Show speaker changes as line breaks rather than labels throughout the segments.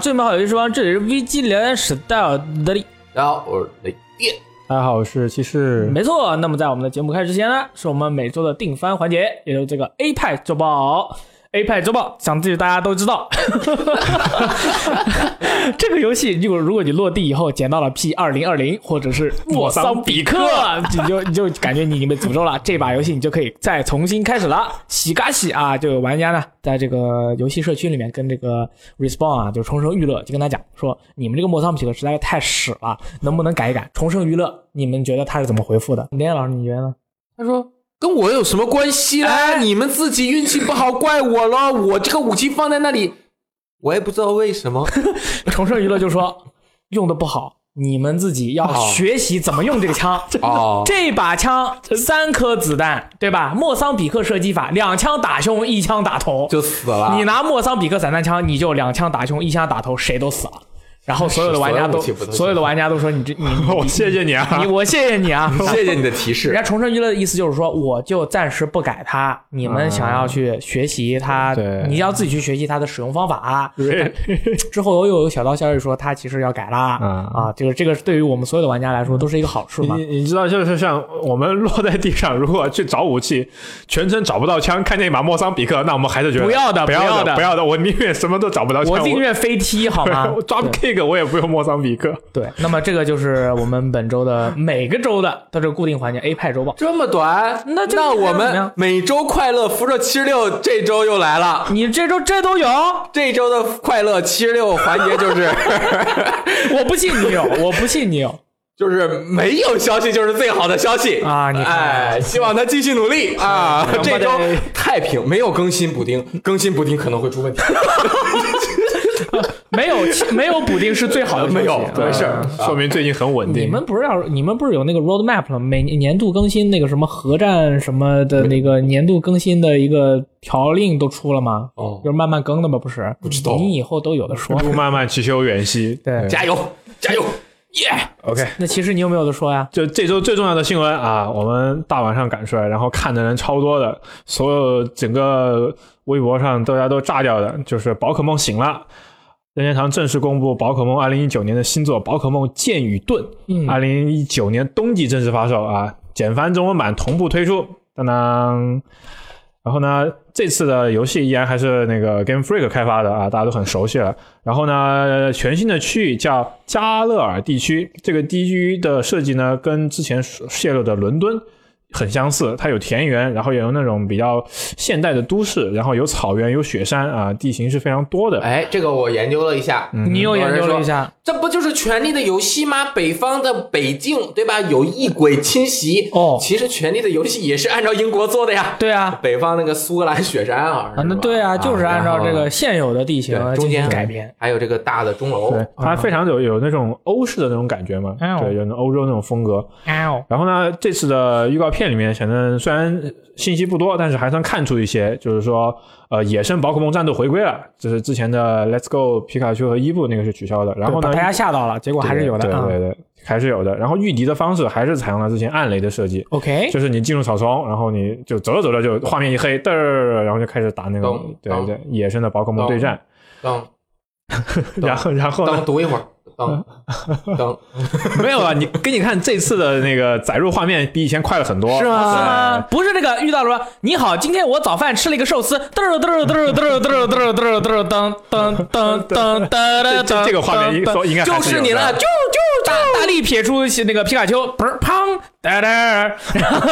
最美好游戏时光，这里是 VG 聊天室戴尔德利。
大家好，我是雷电。
大家好，我是骑士。
没错，那么在我们的节目开始之前呢，是我们每周的定番环节，也就是这个 A 派周报。A 派周报，想必大家都知道，这个游戏就如果你落地以后捡到了 P 二零二零或者是莫桑比克，你就你就感觉你已经被诅咒了。这把游戏你就可以再重新开始了。喜嘎喜啊，就有玩家呢在这个游戏社区里面跟这个 Respawn 啊，就重生娱乐就跟他讲说，你们这个莫桑比克实在是太屎了，能不能改一改？重生娱乐，你们觉得他是怎么回复的？连老师你觉得呢？
他说。跟我有什么关系啦？你们自己运气不好，怪我了。我这个武器放在那里，我也不知道为什么。
重生娱乐就说用的不好，你们自己要学习怎么用这个枪。哦，这把枪三颗子弹，对吧？莫桑比克射击法，两枪打胸，一枪打头
就死了。
你拿莫桑比克散弹枪，你就两枪打胸，一枪打头，谁都死了。然后所有的玩家都，所有的玩家都说你这你
我谢谢你啊，
你我谢谢你啊，
谢谢你的提示。
人家重生娱乐的意思就是说，我就暂时不改它，你们想要去学习它，你要自己去学习它的使用方法。之后又有小道消息说，它其实要改啦啊，就是这个对于我们所有的玩家来说都是一个好处嘛。
你你知道，就是像我们落在地上，如果去找武器，全程找不到枪，看见一把莫桑比克，那我们还是觉得
不要的，
不
要的，
不要的，我宁愿什么都找不到枪，
我宁愿飞踢好吗？
抓 K。这个我也不用莫桑比克。
对，那么这个就是我们本周的每个周的的这个固定环节 A 派周报。
这么短？那那我们每周快乐辐射七十六这周又来了。
你这周这都有？
这周的快乐七十六环节就是，
我不信你有，我不信你有，
就是没有消息就是最好的消息
啊！你
哎，希望他继续努力啊！这周太平，没有更新补丁，更新补丁可能会出问题。
没有没有补丁是最好的，
没有没事，
说明最近很稳定。
你们不是要你们不是有那个 roadmap 了？每年度更新那个什么核战什么的那个年度更新的一个条令都出了吗？哦，就是慢慢更的吗？不是，
不知道。
你以后都有的说。
路漫漫其修远兮，
对，
加油加油，
耶！OK，
那其实你有没有的说呀？
就这周最重要的新闻啊，我们大晚上赶出来，然后看的人超多的，所有整个微博上大家都炸掉的，就是宝可梦醒了。任天堂正式公布宝可梦二零一九年的新作《宝可梦剑与盾》，二零一九年冬季正式发售啊，简繁中文版同步推出。当当，然后呢，这次的游戏依然还是那个 Game Freak 开发的啊，大家都很熟悉了。然后呢，全新的区域叫加勒尔地区，这个地区的设计呢，跟之前泄露的伦敦。很相似，它有田园，然后也有那种比较现代的都市，然后有草原，有雪山啊，地形是非常多的。
哎，这个我研究了一下，
你又研究了一下，
这不就是《权力的游戏》吗？北方的北境，对吧？有异鬼侵袭哦。其实《权力的游戏》也是按照英国做的呀。
对啊，
北方那个苏格兰雪山啊。
啊，那对啊，就是按照这个现有的地形
中间
改编，
还有这个大的钟楼，
对，它非常有有那种欧式的那种感觉嘛，对，有那欧洲那种风格。然后呢，这次的预告片里面，反正。虽然信息不多，但是还算看出一些，就是说，呃，野生宝可梦战斗回归了，就是之前的 Let's Go 皮卡丘和伊布那个是取消的，然后呢，
大家吓到了，结果还是有的，
对对对，还是有的。然后御敌的方式还是采用了之前暗雷的设计
，OK，
就是你进入草丛，然后你就走着走着就画面一黑，嘚儿，然后就开始打那个，对对，野生的宝可梦对战，然后然后
等读一会儿。等 等，
没有啊！你给你看这次的那个载入画面比以前快了很多，
是吗？不是那个遇到了，你好，今天我早饭吃了一个寿司，嘚嘚嘚嘚嘚嘚嘚嘚嘚嘚噔噔噔噔噔，
这这个画面应应该
就是你了，就就大大力撇出那个皮卡丘，不是砰哒哒，然后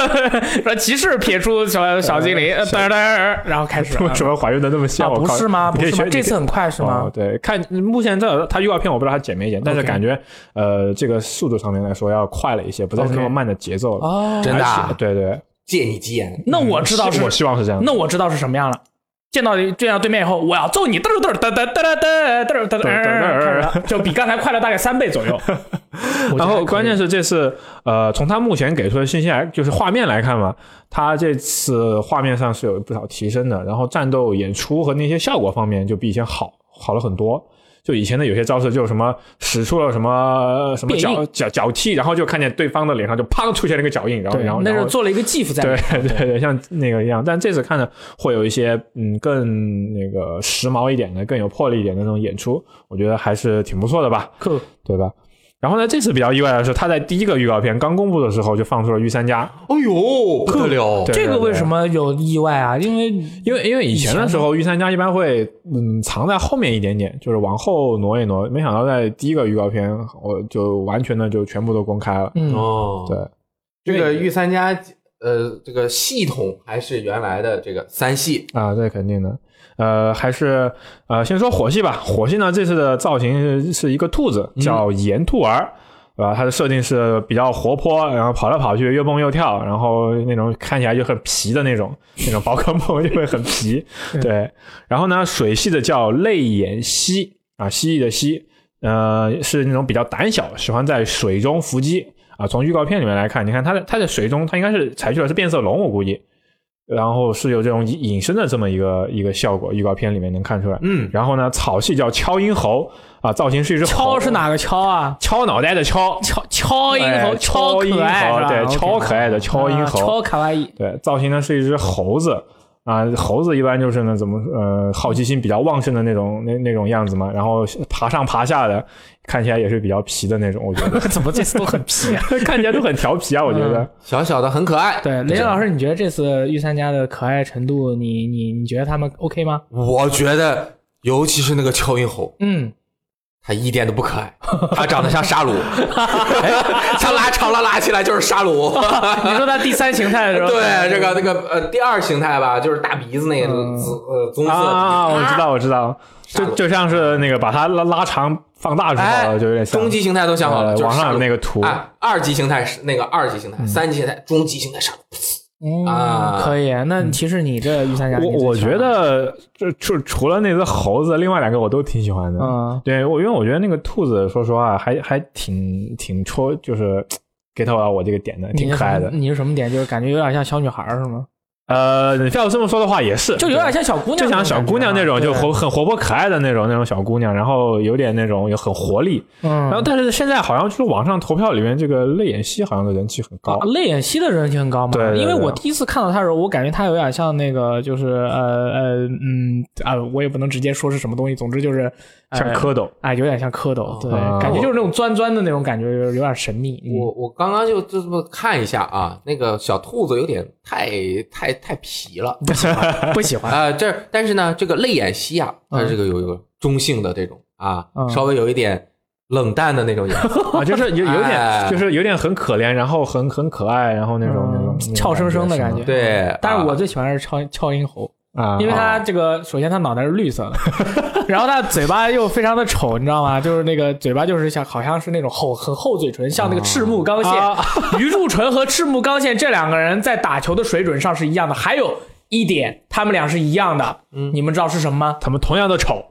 说骑士撇出小小精灵哒哒，然后开始
为什么还原的那么像？
不是吗？不是吗？这次很快是吗？
对，看目前这他预告片我不知道他剪没剪。但是感觉，呃，这个速度上面来说要快了一些，不再是那么慢的节奏了。
哦，
真的，
对对，
借你吉言。
那我知道是，
我希望是这样。
那我知道是什么样了。见到见到对面以后，我要揍你，嘚嘚嘚嘚嘚嘚嘚嘚嘚，就比刚才快了大概三倍左右。
然后关键是这次，呃，从他目前给出的信息来，就是画面来看嘛，他这次画面上是有不少提升的。然后战斗演出和那些效果方面就比以前好好了很多。就以前的有些招式，就什么使出了什么什么脚脚脚踢，然后就看见对方的脸上就啪出现了一个脚印，然后然后，
那是做了一个技术在里
对
面。
对对，像那个一样。但这次看的会有一些嗯更那个时髦一点的、更有魄力一点的那种演出，我觉得还是挺不错的吧，
酷，
对吧？然后呢，这次比较意外的是，他在第一个预告片刚公布的时候就放出了御三家，
哎呦，不得了！
对
这个为什么有意外啊？因为
因为因为以前的时候御三家一般会嗯藏在后面一点点，就是往后挪一挪，没想到在第一个预告片我就完全的就全部都公开了，
嗯，
哦，
对，
这个御三家呃，这个系统还是原来的这个三系，
啊，这肯定的。呃，还是呃，先说火系吧。火系呢，这次的造型是是一个兔子，叫岩兔儿，对吧？它的设定是比较活泼，然后跑来跑去，又蹦又跳，然后那种看起来就很皮的那种，那种宝可梦 就会很皮。对，然后呢，水系的叫泪眼蜥啊，蜥蜴的蜥，呃，是那种比较胆小，喜欢在水中伏击啊。从预告片里面来看，你看它在它在水中，它应该是采取的是变色龙，我估计。然后是有这种隐隐身的这么一个一个效果，预告片里面能看出来。
嗯，
然后呢，草系叫敲音猴啊，造型是一只猴
敲是哪个敲啊？
敲脑袋的敲，
敲敲音猴，
哎
超可爱
对超可爱的敲鹰
啊
猴
敲卡哇伊。
对，造型呢是一只猴子啊，猴子一般就是呢怎么呃好奇心比较旺盛的那种那那种样子嘛，然后爬上爬下的，看起来也是比较皮的那种，我觉得
怎么这次都很皮啊？
看起来都很调皮啊，我觉得。
小小的很可爱。
对，雷老师，你觉得这次御三家的可爱程度，你你你觉得他们 OK 吗？
我觉得，尤其是那个敲音猴，
嗯，
它一点都不可爱，他长得像沙鲁，哎它拉长了拉起来就是沙鲁。
你说他第三形态的时候，
对，这个那个呃，第二形态吧，就是大鼻子那个
嗯
紫呃棕色
啊，我知道，我知道，就就像是那个把它拉拉长放大之后，
哎，
就有点像
终极形态都想好了，
呃网上有那个图
哎，二级形态是那个二级形态，三级形态，终极形态沙鲁。
嗯
啊
可以。那其实你这御三家，
我我觉，得就就除了那只猴子，另外两个我都挺喜欢的。
嗯，
对我，因为我觉得那个兔子，说实话还还挺挺戳，就是 get 到我这个点的，挺可爱的。
你是什么点？就是感觉有点像小女孩儿是吗？
呃，你要这么说的话，也是，
就有点像小姑娘
就像小姑娘那种，就活很活泼可爱的那种那种小姑娘，然后有点那种有很活力。嗯然后
嗯。
但是现在好像就是网上投票里面，这个泪眼蜥好像的人气很高
啊，。泪眼蜥的人气很高嘛？
对对对
因为我第一次看到她的时候，我感觉她有点像那个，就是呃呃嗯啊，我也不能直接说是什么东西，总之就是呃
像蝌蚪，
哎，有点像蝌蚪，对，
哦
感觉就是那种钻钻的那种感觉，有有点神秘。嗯
我我刚刚就就这么看一下啊，那个小兔子有点太太太皮了。
不喜欢，不喜欢。
啊，这但是呢，这个泪眼蜥啊，它
嗯
这个有有中性的这种啊
嗯，
稍微有一点冷淡的那种颜色。
啊，就是有有
哎
点，就是有点很可怜，然后很很可爱，然后那种那种
嗯俏生生的感觉。
对
但是我
啊
最喜欢的是俏俏音猴，
啊，
因为他这个首先他脑袋是绿色的，然后他嘴巴又非常的丑，你知道吗？就是那个嘴巴就是像好像是那种厚很厚嘴唇，像那个赤木刚宪、
啊
鱼柱纯和赤木刚宪这两个人在打球的水准上是一样的。还有一点，他们俩是一样的，
嗯
你们知道是什么吗？
他们同样的丑，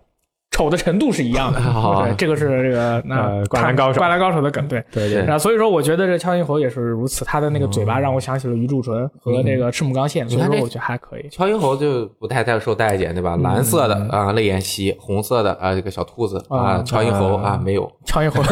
丑的程度是一样的。
好
对，这个是这个那
呃灌篮高手
灌篮高手的梗，对。
对
对
然后所以说，我觉得这敲音猴也是如此，他的那个嘴巴让我想起了鱼柱纯和那个赤木刚宪，所以说我觉得还可以。
敲音猴就不太太受待见，对吧？蓝色的啊，泪眼蜥；红色的啊，这个小兔子啊，
嗯
乔英猴啊没有。
敲音猴，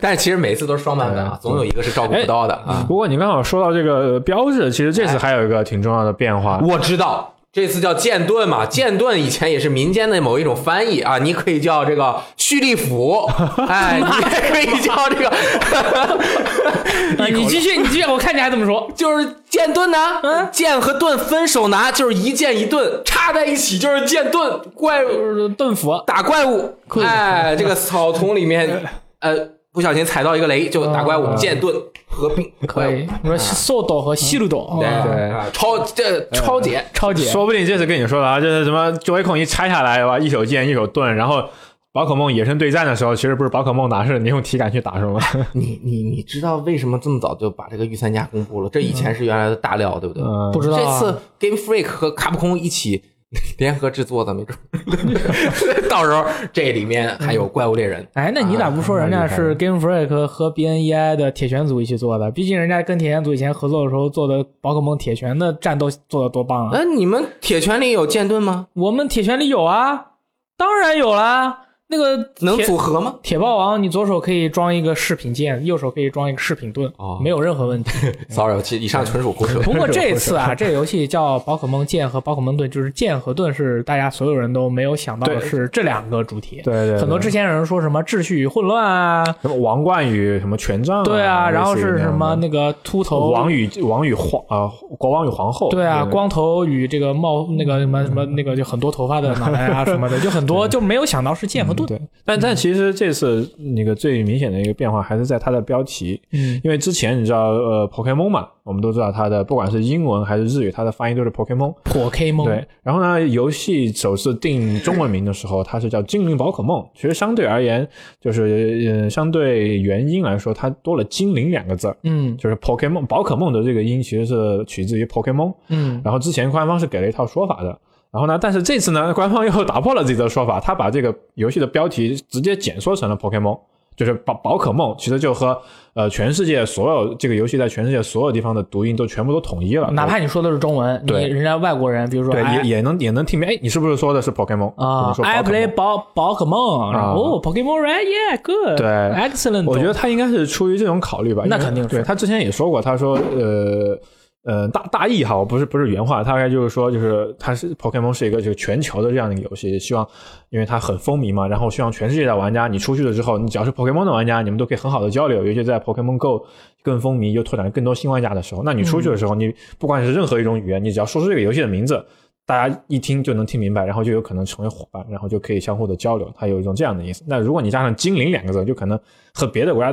但是其实每次都是双版本啊，总有一个是照顾不到的啊。
不过你刚好说到这个标志，其实这次还有一个挺重要的变化，
我知道。这次叫剑盾嘛，剑盾以前也是民间的某一种翻译啊，你可以叫这个蓄力斧，哎，你也可以叫这个，
啊你继续，你继续，我看你还怎么说。
就是剑盾呢，
嗯
剑和盾分手拿，就是一剑一盾插在一起就是剑盾，怪物
就是盾斧，
打怪物，
酷
哎，这个草丛里面，呃，不小心踩到一个雷就打怪物，
嗯
剑盾合并
可以。你说速斗和西路斗，
对
啊
对，啊超这超解，
超解，
说不定这次跟你说的啊，就是什么九尾孔一拆下来吧，一手剑一手盾，然后宝可梦野生对战的时候，其实不是宝可梦打，是你用体感去打，是吗？
你你你知道为什么这么早就把这个御三家公布了？这以前是原来的大料，对不对？
嗯
不知道啊
这次 Game Freak 和卡普空一起 联合制作的，没准儿到时候这里面还有怪物猎人。
哎，那你咋不说人家
啊
是 Game Freak 和 BNEI 的铁拳组一起做的？毕竟人家跟铁拳组以前合作的时候做的宝可梦铁拳的战斗做的多棒啊！
哎你们铁拳里有剑盾吗？
我们铁拳里有啊，当然有啦，那个
能组合吗？
铁霸王，你左手可以装一个饰品剑，右手可以装一个饰品盾，
哦
没有任何问题。
Sorry，其以上纯属胡扯。
不过这次啊，这个游戏叫宝可梦剑和宝可梦盾，就是剑和盾是大家所有人都没有想到的是这两个主题。
对对对
很多之前有人说什么秩序与混乱啊，
什么王冠与什么权杖、
对啊，然后是什么
那
那个秃头
王与王与皇啊、国王与皇后，
对啊，光头与这个帽那个什么什么那个就很多头发的脑袋啊什么的，就很多 就没有想到是剑和盾。
对，但但其实这次那个最明显的一个变化还是在它的标题，
嗯，
因为之前你知道呃 Pokemon 嘛，我们都知道它的不管是英文还是日语，它的发音都是 Pokemon。
Pokemon，
对，然后呢，游戏首次定中文名的时候，它是叫精灵宝可梦。其实相对而言，就是呃，相对原音来说，它多了精灵两个字儿，
嗯
就是 Pokemon 宝可梦的这个音其实是取自于 Pokemon。
嗯，
然后之前官方是给了一套说法的，然后呢，但是这次呢，官方又打破了自己的说法，他把这个游戏的标题直接简缩成了 Pokemon，就是宝宝可梦，其实就和呃全世界所有这个游戏在全世界所有地方的读音都全部都统一了，
哪怕你说的是中文，你
对
人家外国人，比如说
对也也能也能听明，哎，你是不是说的是 Pokemon
啊，I play 宝宝可梦，然后哦，Pokemon Red，Yeah，good，
对
，excellent。
我觉得他应该是出于这种考虑吧，
那肯定是。
对他之前也说过，他说呃呃大大意哈，不是不是原话，大概就是说就是它是 Pokemon 是一个就是全球的这样的一个游戏，希望因为它很风靡嘛，然后希望全世界的玩家你出去了之后，你只要是 Pokemon 的玩家，你们都可以很好的交流，尤其在 Pokemon Go 更风靡又拓展更多新玩家的时候，那你出去的时候，你不管是任何一种语言，你只要说出这个游戏的名字。大家一听就能听明白，然后就有可能成为伙伴，然后就可以相互的交流，它有一种这样的意思。那如果你加上“精灵”两个字，就可能和别的国家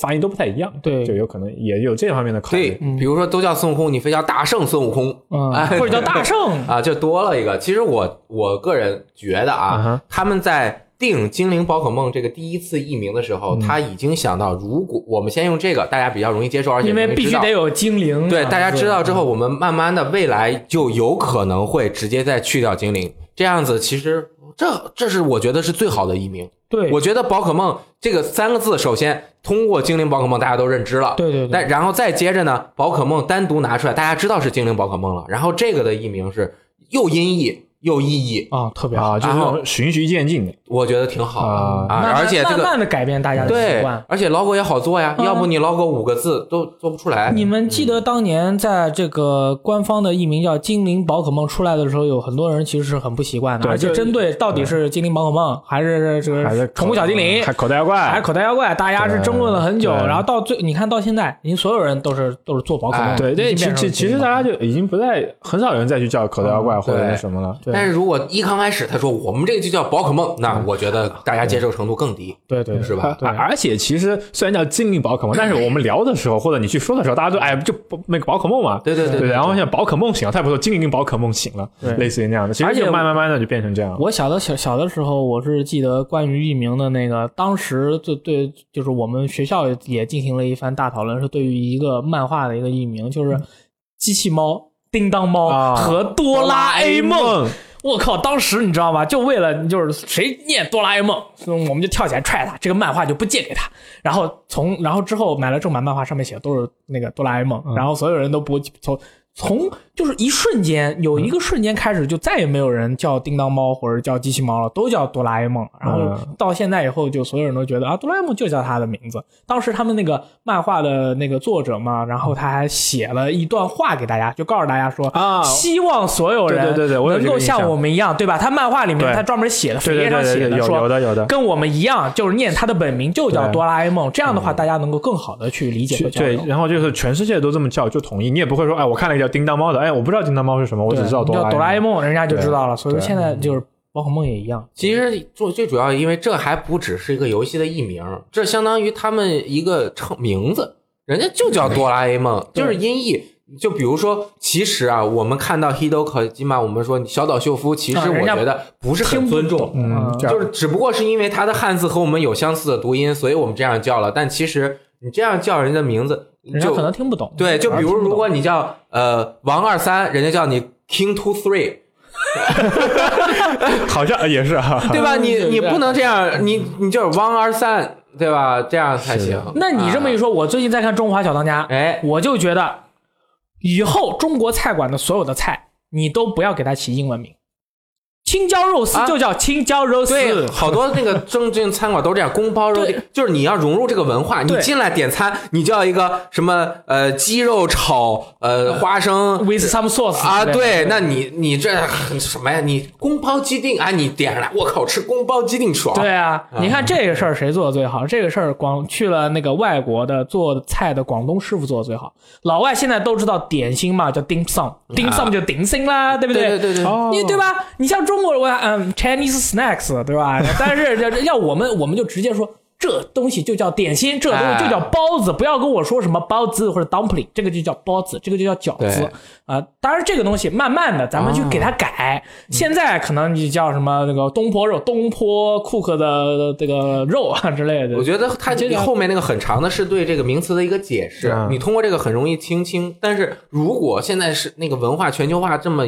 发音都不太一样，
对。
就有可能也有这方面的考虑。
对，比如说都叫孙悟空，你非叫大圣孙悟空，
嗯，
哎
或者叫大圣，
啊，就多了一个。其实我我个人觉得
嗯
啊
哼，
他们在定精灵宝可梦这个第一次译名的时
嗯。
候，他已经想到，如果我们先用这个，大家比较容易接受，而且
因为必须得有精灵。
对，大家知道之后，我们慢慢的未来就有可能会直接再去掉精灵，这样子其实这这是我觉得是最好的译名。
对，
我觉得宝可梦这个三个字，首先通过精灵宝可梦大家都认知了，
对对对。
但然后再接着呢，宝可梦单独拿出来，大家知道是精灵宝可梦了，然后这个的译名是又音译又意义，
啊，特别好，
啊，就是这
然后
循序渐进的。
我觉得挺好
啊。
而且这个
慢慢的改变大家的习惯，。
而且 logo 也好做呀，
嗯。
要不你 logo 五个字都做不出来。
你们记得当年在这个官方的译名叫“精灵宝可梦”出来的时候，有很多人其实是很不习惯的，而且针对到底是精灵宝可梦还是这
还是
个宠物小精灵，
还口袋妖怪，
还是口袋妖怪，大家是争论了很久，然后到最你看到现在，已经所有人都是都是做宝可梦，
哎
对其其其实大家就已经不再很少有人再去叫口袋妖怪
嗯
或者
对
是什么了。
对。
但是如果一刚开始他说我们这个就叫宝可梦，那我觉得大家接受程度更低，
对对
是吧？
对
而而且其实虽然叫精灵宝可梦，但是我们聊的时候或者你去说的时候，大家都哎就那个宝可梦嘛，
对对对
对。然后像宝可梦醒了，他也不错精灵宝可梦醒了
对，
类似于那样的。其实
而且
就慢慢慢的就变成这样了。
我小的小小的时候，我是记得关于译名的那个，当时就对，就是我们学校也进行了一番大讨论，是对于一个漫画的一个译名，就是机器猫、叮当猫
啊
和哆啦 A 梦。我靠！当时你知道吗？就为了就是谁念哆啦 A 梦，我们就跳起来踹他，这个漫画就不借给他。然后从然后之后买了正版漫画，上面写的都是那个哆啦 A 梦，然后所有人都不从从就是一瞬间有一个瞬间开始，就再也没有人叫叮当猫或者叫机器猫了，都叫哆啦 A 梦。然后
嗯
到现在以后，就所有人都觉得啊，哆啦 A 梦就叫他的名字。当时他们那个漫画的那个作者嘛，然后他还写了一段话给大家，就告诉大家说
啊
希望所有人
对对对
能够像我们一样，对吧？他漫画里面他专门写的，扉页上写的说
有的有的。
跟我们一样，就是念他的本名就叫哆啦 A 梦。这样的话，大家能够更好的去理解和交
对，。然后就是全世界都这么叫，就统一，你也不会说，哎，我看了一个叫叮当猫的，哎，我不知道叮当猫是什么，我只知道
对你叫哆啦 A
梦。
人家就知道了。所以说现在就是宝可梦也一样。
其实最最主要，因为这还不只是一个游戏的译名，这相当于他们一个称名字，人家就叫哆啦 A 梦，就是音译。就比如说，其实啊，我们看到 Hideo Kojima，我们说小岛秀夫，其实我觉得不是很尊重，
嗯，
就是只不过是因为他的汉字和我们有相似的读音，所以我们这样叫了。但其实你这样叫人家名字，
人家
就
可能听不懂。
对，就比如如果你叫呃王二三，人家叫你 King Two Three，
好像也是哈。
对吧？你你不能这样，你你就是王二三，对吧？这样才行。
那你这么一
啊，
说，我最近在看《中华小当家》，
哎，
我就觉得以后中国菜馆的所有的菜，你都不要给它起英文名，青椒肉丝
啊
就叫青椒肉丝，
对，好多那个正经餐馆都这样，宫保肉丁，就是你要融入这个文化，你进来点餐，你就要一个什么呃鸡肉炒呃花生
with some sauce
啊，对，那你你这什么呀？你宫保鸡丁啊，你点上来，我靠，吃宫保鸡丁爽。
对啊，你看这个事儿谁做的最好？这个事儿广去了那个外国的做菜的广东师傅做的最好。老外现在都知道点心嘛，叫 dim sum，dim sum 就点心啦，对不
对对对对，
哦
你对吧？你像中国人，嗯，Chinese snacks，对吧？但是要要我们，我们就直接说这东西就叫点心，这东西就叫包子，不要跟我说什么包子或者 dumpling，这个就叫包子，这个就叫饺子
对
啊、当然，这个东西慢慢的咱们去给它改。现在可能你叫什么那个东坡肉、东坡 cook 的这个肉啊之类的
我。觉得它
这个
后面那个很长的是对这个名词的一个解释，
嗯
你通过这个很容易听清。但是如果现在是那个文化全球化这么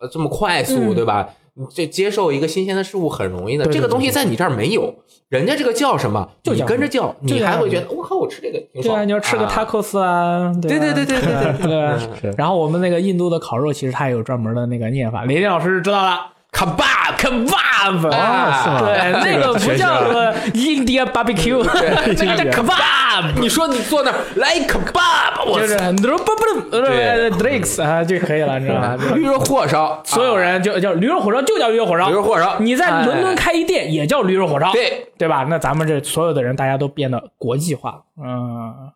呃这么快速，
嗯
对吧？你这接受一个新鲜的事物很容易的，
对对
这个东西在你这儿没有，人家这个叫什么，
就你
跟着叫，
就
你还会觉得我靠，我吃这个挺
对啊，
爽。
你要吃个
啊
tacos 啊，对
对对对对对对
然后我们那个印度的烤肉，其实它也有专门的那个念法，雷电老师知道了。
，kebab
kebab.
啊
是吗？
对，那个不叫什么 India barbecue，那个叫 kebab，
你说你坐那儿来 kebab，我
就是
操
不不不
对
drinks 啊就可以了，你知道吗？
驴肉火烧，
所有人就叫驴肉火烧，就叫驴肉火烧。
啊驴肉火烧。
你在伦敦开一店也叫驴肉火烧，
对。
对吧？那咱们这所有的人，大家都变得国际化。嗯。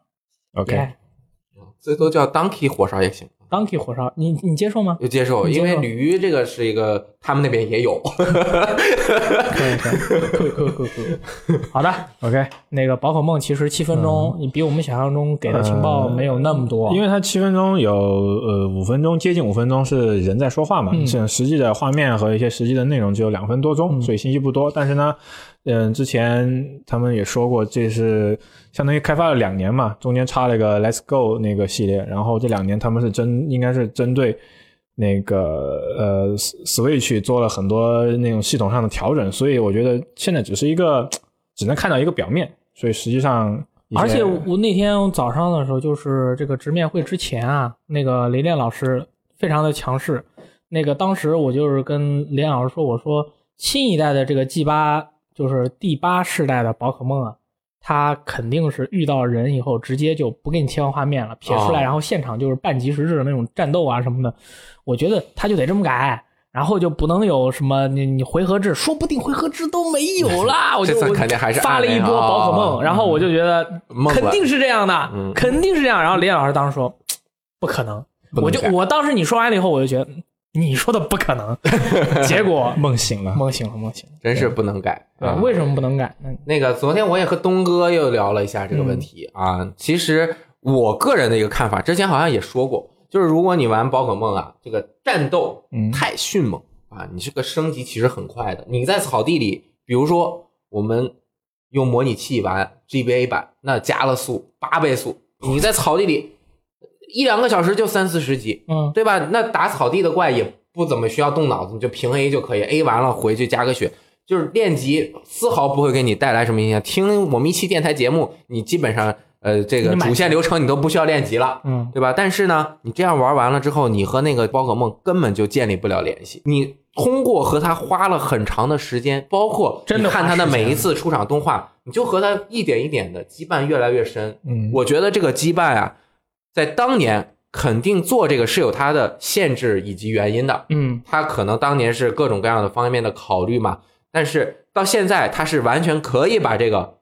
OK，
最多叫 donkey 火烧也行。
，donkey 火烧，你你接受吗？
就接受，
接受
因为驴这个是一个，他们那边也有。
可以可以可以可以。好的，
OK，
那个宝可梦其实七分钟，你比我们想象中给的情报没有那么多，
因为它七分钟有呃五分钟，接近五分钟是人在说话嘛，
嗯
实际的画面和一些实际的内容只有两分多钟，所以信息不多。但是呢，嗯、之前他们也说过，这是相当于开发了两年嘛，中间插了一个 Let's Go 那个系列，然后这两年他们是针应该是针对。那个呃，Switch 做了很多那种系统上的调整，所以我觉得现在只是一个只能看到一个表面，所以实际上，
而且我那天早上的时候，就是这个直面会之前啊，那个雷电老师非常的强势。那个当时我就是跟雷电老师说，我说新一代的这个 G 八，就是第八世代的宝可梦啊，它肯定是遇到人以后直接就不给你切换画面了，撇出来，
哦
然后现场就是半即时制的那种战斗啊什么的。我觉得他就得这么改。然后就不能有什么你你回合制，说不定回合制都没有 啦。我就我
肯定还是
发了一波宝可梦，
啊
然后我就觉得肯定是这样的，
嗯
肯定是这样。然后李老师当时说 不可能，我就我当时你说完了以后，我就觉得嗯你说的不可能，结果
梦醒了。
梦醒了，梦醒了。
真是不能改。
对
啊，
为什么不能改？那
那个昨天我也和东哥又聊了一下这个问题啊。其实我个人的一个看法，之前好像也说过，就是如果你玩宝可梦啊，这个战斗
嗯
太迅猛啊，你这个升级其实很快的。你在草地里，比如说我们用模拟器玩 GBA 版，那加了速八倍速，你在草地里一两个小时就三四十级，
嗯，
对吧？那打草地的怪也不怎么需要动脑子，你就平 A 就可以，A 完了回去加个血，就是练级丝毫不会给你带来什么影响。听我们一期电台节目，你基本上呃这个主线流程你都不需要练级了。
嗯，
对吧？但是呢，你这样玩完了之后，你和那个宝可梦根本就建立不了联系。你通过和他花了很长的时间，包括
真的
你看他的每一次出场动画，你就和他一点一点的羁绊越来越深。
嗯，
我觉得这个羁绊啊，在当年肯定做这个是有它的限制以及原因的。
嗯，
它可能当年是各种各样的方面的考虑嘛，但是到现在它是完全可以把这个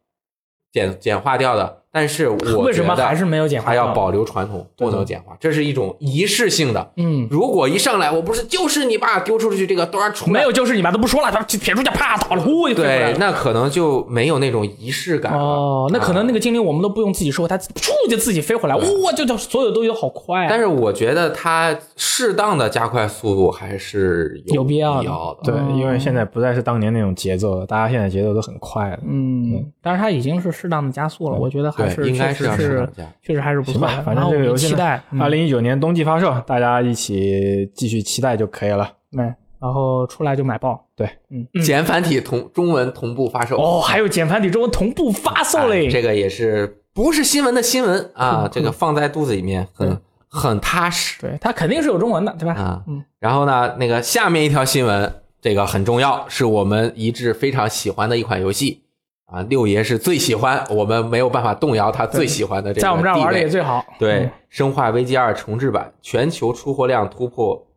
简简化掉的。但是我
为什么
觉得
还是没有简化掉
还要保留传统，不能简化，这是一种仪式性的。
嗯，
如果一上来我不是就是你爸丢出去这个突然出来
没有就是你吧，都不说了，他撇出去啪倒了，呼就飞回来
对，那可能就没有那种仪式感了。
哦，那可能那
个。
精灵我们都不用自己收，它噗就自己飞回来，哇，就就所有东西好快啊。
但是我觉得它适当的加快速度还是
有必
必
要的
的。
对
哦，
因为现在不再是当年那种节奏了，大家现在节奏都很快了。
嗯，但是它已经是适当的加速了，我觉得还是
对应该是要
确实是确实还是不错的。
反正这个游戏
期待，嗯
二零一九年冬季发售，大家一起继续期待就可以了。
对，然后出来就买爆。
对，
嗯，
简繁体同中文同步发售
哦，还有简繁体中文同步发售嘞，
哎这个也是不是新闻的新闻啊？这个放在肚子里面很很踏实
对，它肯定是有中文的，对吧？
啊。
嗯，
然后呢，那个下面一条新闻这个很重要，是我们一致非常喜欢的一款游戏啊。六爷是最喜欢，我们没有办法动摇他最喜欢的这个
在我们这儿玩的也最好。
对，
嗯
生化危机二》重置版全球出货量突破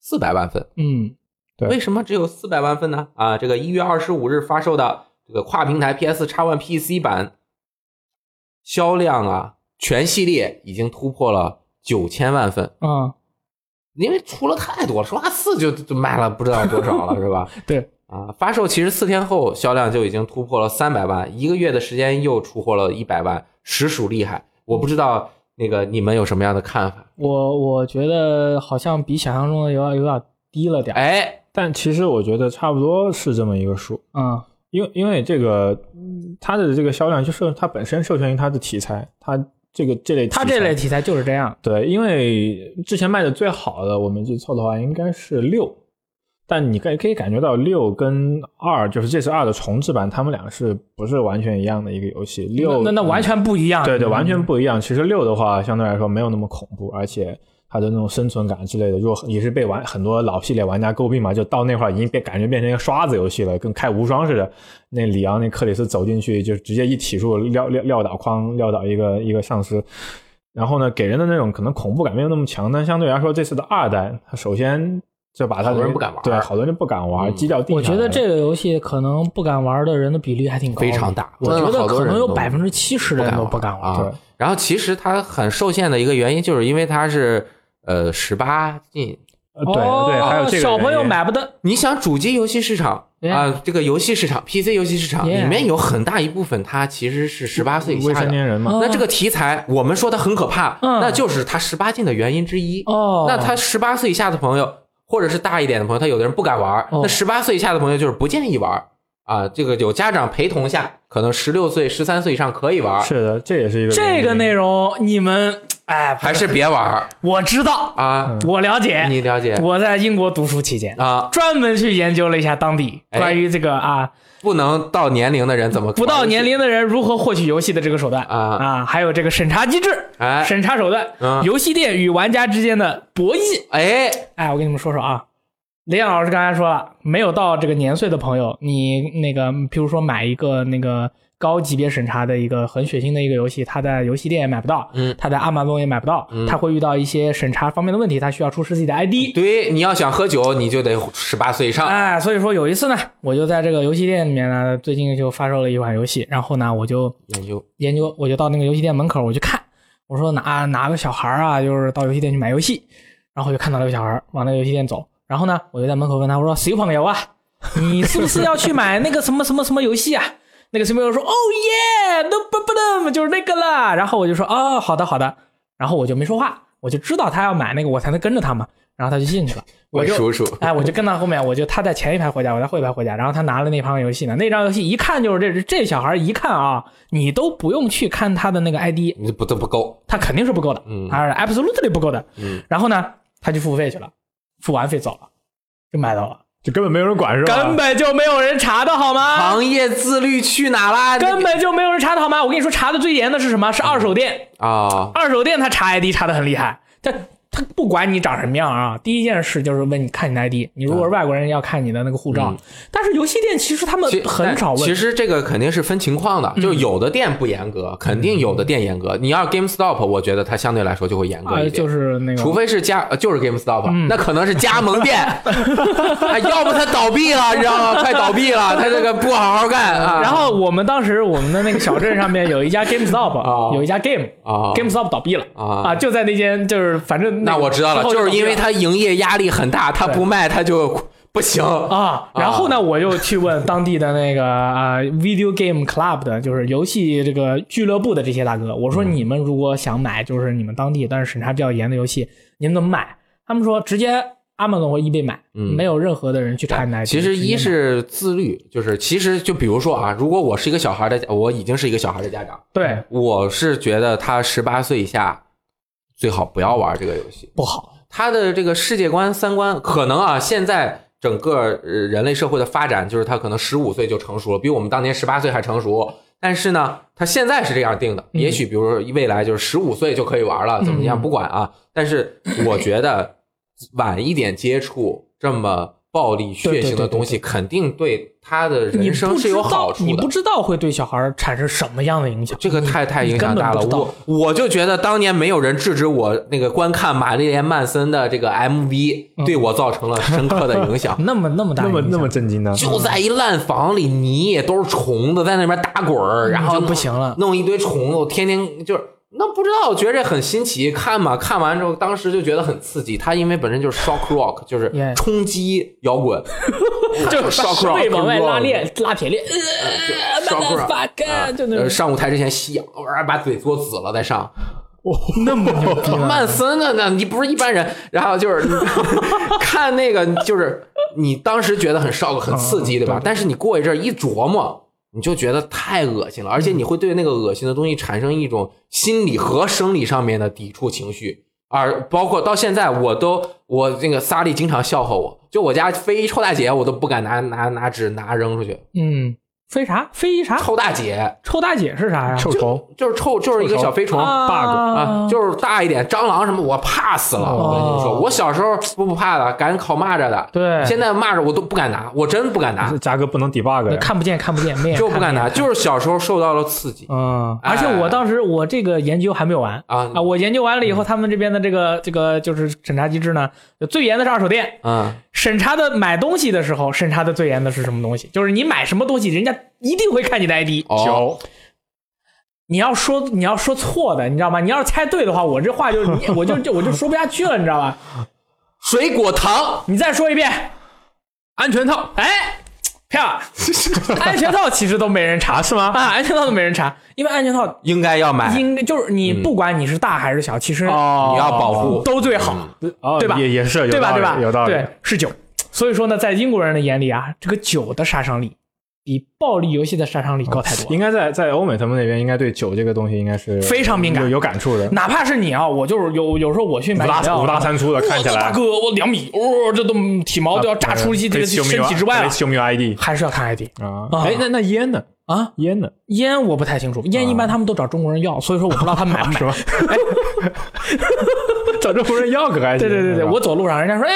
四百万份，
嗯，
对
为什么只有四百万份呢？啊，这个一月二十五日发售的这个跨平台 PS X One PC 版销量啊，全系列已经突破了九千万份，
嗯，
因为出了太多了，生化四就就卖了不知道多少了，是吧？
对，
啊，发售其实四天后销量就已经突破了三百万，一个月的时间又出货了一百万，实属厉害。我不知道那个你们有什么样的看法？
我我觉得好像比想象中的有点有点低了点儿。
哎，
但其实我觉得差不多是这么一个数，
嗯
因为因为这个嗯它的这个销量就是它本身授权于它的题材，它这个这类题材
它这类题材就是这样。
对，因为之前卖的最好的，我没记错的话，应该是六。但你可以可以感觉到六跟二，就是这次二的重置版，他们俩是不是完全一样的一个游戏？六
那那完全不一样。
对对，
嗯
完全不一样。其实六的话，相对来说没有那么恐怖，而且它的那种生存感之类的，如果也是被玩很多老系列玩家诟病嘛，就到那块儿已经变感觉变成一个刷子游戏了，跟开无双似的。那里昂那克里斯走进去就直接一体术撂撂撂倒框撂倒一个一个丧尸，然后呢，给人的那种可能恐怖感没有那么强，但相对来说这次的二代，它首先就把他
好多人不敢玩
对，好多人不敢玩，
我觉得这个游戏可能不敢玩的人的比例还挺高，
非常大
我觉得可能有百分之七十的人都不敢玩。
对。然后其实它很受限的一个原因，就是因为它是呃十八禁。
呃对对，还有这个
哦小朋友买不得。
你想主机游戏市场啊，这个游戏市场、PC 游戏市场里面有很大一部分它其实是十八岁以下的。
成年人嘛，
哦
那这个题材，我们说它很可怕，
嗯
那就是它十八禁的原因之一。
哦，
那他十八岁以下的朋友，或者是大一点的朋友，他有的人不敢玩，
哦
那十八岁以下的朋友就是不建议玩啊。这个有家长陪同下，可能十六岁、十三岁以上可以玩，
是的，这也是一个
这个内容你们哎，
还是别玩
我知道，
啊。
我了解，
你了解。
我在英国读书期间
啊？
专门去研究了一下当地
哎。
关于这个啊。
不能到年龄的人怎么
不到年龄的人如何获取游戏的这个手段
啊。
啊，还有这个审查机制、
哎。
审查手段
嗯，
游戏店与玩家之间的博弈。
哎。
哎，我跟你们说说啊，雷阳老师刚才说了，没有到这个年岁的朋友，你那个，比如说买一个那个高级别审查的一个很血腥的一个游戏，它在游戏店也买不到，
嗯
它在阿玛总也买不到，它会遇到一些审查方面的问题，它需要出示自己的 ID。
对，你要想喝酒，你就得十八岁以上。
哎，所以说有一次呢，我就在这个游戏店里面呢，最近就发售了一款游戏，然后呢，我就
研究
研究，我就到那个游戏店门口我去看，我说哪哪个小孩啊，就是到游戏店去买游戏，然后我就看到了个小孩往那个游戏店走，然后呢，我就在门口问他，我说小朋友啊，你是不是要去买那个什么什么什么游戏啊？那个小朋友说，哦耶，no problem，就是那个了。然后我就说，哦，好的好的，然后我就没说话，我就知道他要买那个，我才能跟着他嘛。然后他就进去了，我就
叔叔
哎，我就跟到后面，我就他在前一排回家，我在后一排回家，然后他拿了那盘游戏呢，那张游戏一看就是这这小孩一看啊，你都不用去看他的那个 ID，
你不都不够，
他肯定是不够的，
嗯
啊，absolutely 不够的。
嗯，
然后呢，他就付费去了，付完费走了，就买到了，
就根本没有人管是吧？
根本就没有人查的好吗？
行业自律去哪啦？
根本就没有人查的好吗？我跟你说，查的最严的是什么？是二手店，
啊，
二手店他查 ID 查的很厉害，他他不管你长什么样啊，第一件事就是问你看你的 ID，你如果是外国人要看你的那个护照，
嗯。
但是游戏店其实他们很少问，
其实这个肯定是分情况的，就是有的店不严格，肯定有的店严格。你要 GameStop，我觉得它相对来说就会严格
啊
一点。
就是那个
除非是加，呃就是 GameStop，、那
嗯
可能是加盟店，啊要不它倒闭了，你知道吗？快倒闭了，它这个不好好干啊。
然后我们当时我们的那个小镇上面有一家 GameStop，
啊
有一家 Game，
啊
GameStop 倒闭了
啊
就在那间就是反正
那我知道了，就是因为
倒闭了
它营业压力很大，他不卖他就不行。
啊，然后呢，我又去问当地的那个啊、Video Game Club 的，就是游戏这个俱乐部的这些大哥，我说
嗯
你们如果想买就是你们当地但是审查比较严的游戏，你们怎么买？他们说直接 Amazon 或 eBay 买，
嗯
没有任何的人去查你。
其实一是自律，就是其实就比如说啊，如果我是一个小孩的，我已经是一个小孩的家长，
对
我是觉得他十八岁以下最好不要玩这个游戏。
不好，
他的这个世界观、三观，可能啊，现在整个呃人类社会的发展，就是他可能十五岁就成熟了，比我们当年十八岁还成熟。但是呢，他现在是这样定的，
嗯
也许比如说未来就是十五岁就可以玩了，怎么样？
嗯
不管啊。但是我觉得晚一点接触这么暴力、血腥的东西，肯定对他的
你
人生是有好处的。
你不知道会对小孩产生什么样的影响。
这个太太影响大了，我我就觉得当年没有人制止我那个观看玛丽莲曼森的这个 MV，对我造成了深刻的影响。
那么那么大
那么那么震惊呢？
就在一烂房里，泥都是虫子在那边打滚儿，然后
就不行了。
弄一堆虫子，我天天就是那不知道，我觉得这很新奇，看嘛，看完之后，当时就觉得很刺激。他因为本身就是 shock rock，就是 冲击摇滚，
就
rock，
背往外拉链、拉铁链，呃
shock
rock，，motherfucker，就那
上舞台之前吸氧，哇把嘴嘬紫了再上。
哦 那么牛逼吗
曼森的呢，你不是一般人。然后就是看那个，就是你当时觉得很 shock 很刺激，对吧？但是你过一阵儿一琢磨，你就觉得太恶心了，而且你会对那个恶心的东西产生一种心理和生理上面的抵触情绪。而包括到现在，我都我那个萨利经常笑话我，就我家非臭大姐，我都不敢拿拿拿纸拿扔出去。
嗯，飞啥？飞啥？
臭大姐
臭大姐是啥呀？
臭虫，
就是臭，就是一个小飞虫。
啊
bug
啊，就是大一点，蟑螂什么，我怕死了。我跟你说，我小时候不不怕的，敢烤蚂蚱的。
哦对
现在蚂蚱我都不敢拿，我真不敢拿，
嘉哥不能 debug 呀。
看不见，看不见，面
就不敢拿，就是小时候受到了刺激
嗯，
哎
而且我当时我这个研究还没有完
啊
啊，我研究完了以后，他们这边的这个这个就是审查机制呢，最严的是二手店，
嗯，
审查的买东西的时候，审查的最严的是什么东西？就是你买什么东西，人家一定会看你的 ID。
哦，
九
你要说你要说错的，你知道吗？你要是猜对的话，我这话就你 我就就我就说不下去了，你知道吧？
水果糖，
你再说一遍，
安全套
哎，漂亮！安全套其实都没人查，是吗？啊，安全套都没人查，因为安全套
应该要买，
应该就是你不管你是大还是小，其实
哦，
你要保护。
都最好。
哦，
对吧
也也是有
对吧？
道理
对吧？
有道理。
对，是酒。所以说呢，在英国人的眼里啊，这个酒的杀伤力比暴力游戏的杀伤力高太多了。
应该在在欧美他们那边，应该对酒这个东西应该是
非常敏感
有有感触的。
哪怕是你啊，我就是有有时候我去买
五大
饮料啊
五大三粗的看起来
大哥，我两米，哦，这都体毛都要炸出一这个身体之外了，
秀米 ID
还是要看 ID
啊。
啊
哎，那那烟呢？
啊。
烟呢？
烟我不太清楚，烟一般他们都找中国人要，所以说我不知道他们买 不买。
是吧？找中国人要个还行。
对对对对，我走路上人家说，哎，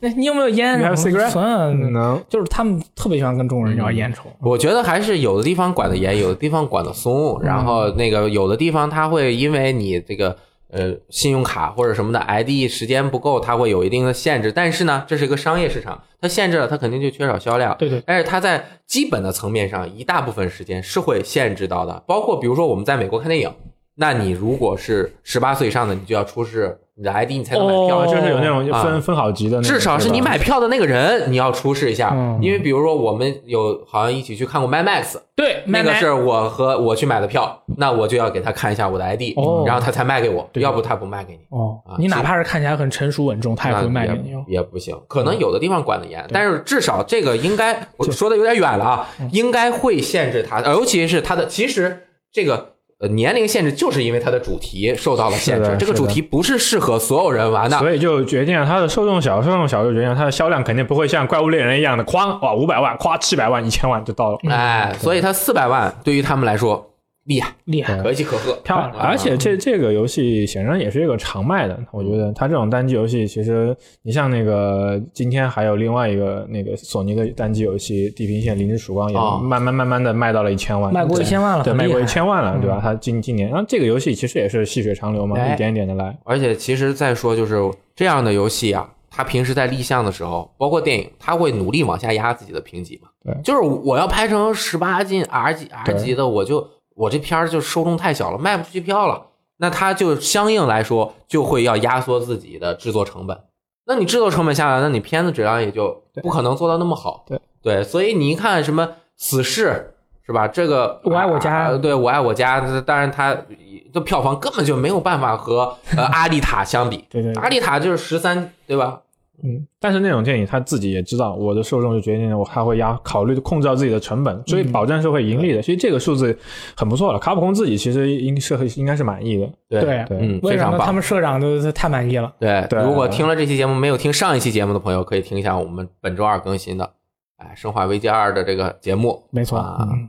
那 你有没有烟
You have cigarette？
算
能
就是他们特别喜欢跟中国人要烟抽。
我觉得还是有的地方管得严，有的地方管得松。然后那个有的地方它会因为你这个呃信用卡或者什么的 ID 时间不够，它会有一定的限制。但是呢，这是一个商业市场，它限制了，它肯定就缺少销量。
对对
但是它在基本的层面上，一大部分时间是会限制到的。包括比如说我们在美国看电影，那你如果是十八岁以上的，你就要出示你的 ID，你才能买票。
哦
就是有那种
啊
分分好级的那种，
至少是你买票的那个人，你要出示一下，
嗯
因为比如说我们有好像一起去看过 Mad Max，
对，
那个是我和我去买的票，那我就要给他看一下我的 ID，、
哦
然后他才卖给我，要不他不卖给你。
哦
啊，
你哪怕是看起来很成熟稳重，他也
那
会卖给你
也
哦。
也不行，可能有的地方管得严，但是至少这个应该我说的有点远了啊，
嗯
应该会限制他，尤其是他的其实这个呃年龄限制，就是因为它的主题受到了限制，这个主题不是适合所有人玩的。
所以就决定了它的受众小，受众小就决定了它的销量肯定不会像怪物猎人一样的，哐哇五百万，哐七百万、一千万就到了。
哎，所以它四百万对于他们来说厉害，
厉害，
可喜可贺，
漂亮
啊
而且这这个游戏显然也是一个常卖的，我觉得它这种单机游戏，其实你像那个今天还有另外一个那个索尼的单机游戏《地平线：零之曙光》，也
哦
慢慢慢慢的卖到了一千万，
卖过一千万了，
对，卖过一千万了，
嗯
对吧？它今今年，然后这个游戏其实也是细水长流嘛，
哎
一点一点的来。
而且其实再说就是这样的游戏啊，它平时在立项的时候，包括电影，他会努力往下压自己的评级嘛。
对
就是我要拍成十八禁 R 级 R 级的，我就我这片儿就受众太小了，卖不出去票了。那他就相应来说就会要压缩自己的制作成本。那你制作成本下来，那你片子质量也就不可能做到那么好。
对
对，所以你一看什么死侍是吧？这个
我爱我家
啊对我爱我家，当然它的票房根本就没有办法和呃阿丽塔相比。
对对对
阿丽塔就是十三，对吧？
嗯，但是那种电影他自己也知道，我的受众就决定了我还会压考虑控制到自己的成本，所以保证是会盈利的。其实这个数字很不错了，卡普空自己其实应是应该是满意的。
对
对
对
嗯？非常棒。
他们社长都太满意了。
对，
对
如果听了这期节目没有听上一期节目的朋友，可以听一下我们本周二更新的，哎，《生化危机二》的这个节目。
没错，
啊
嗯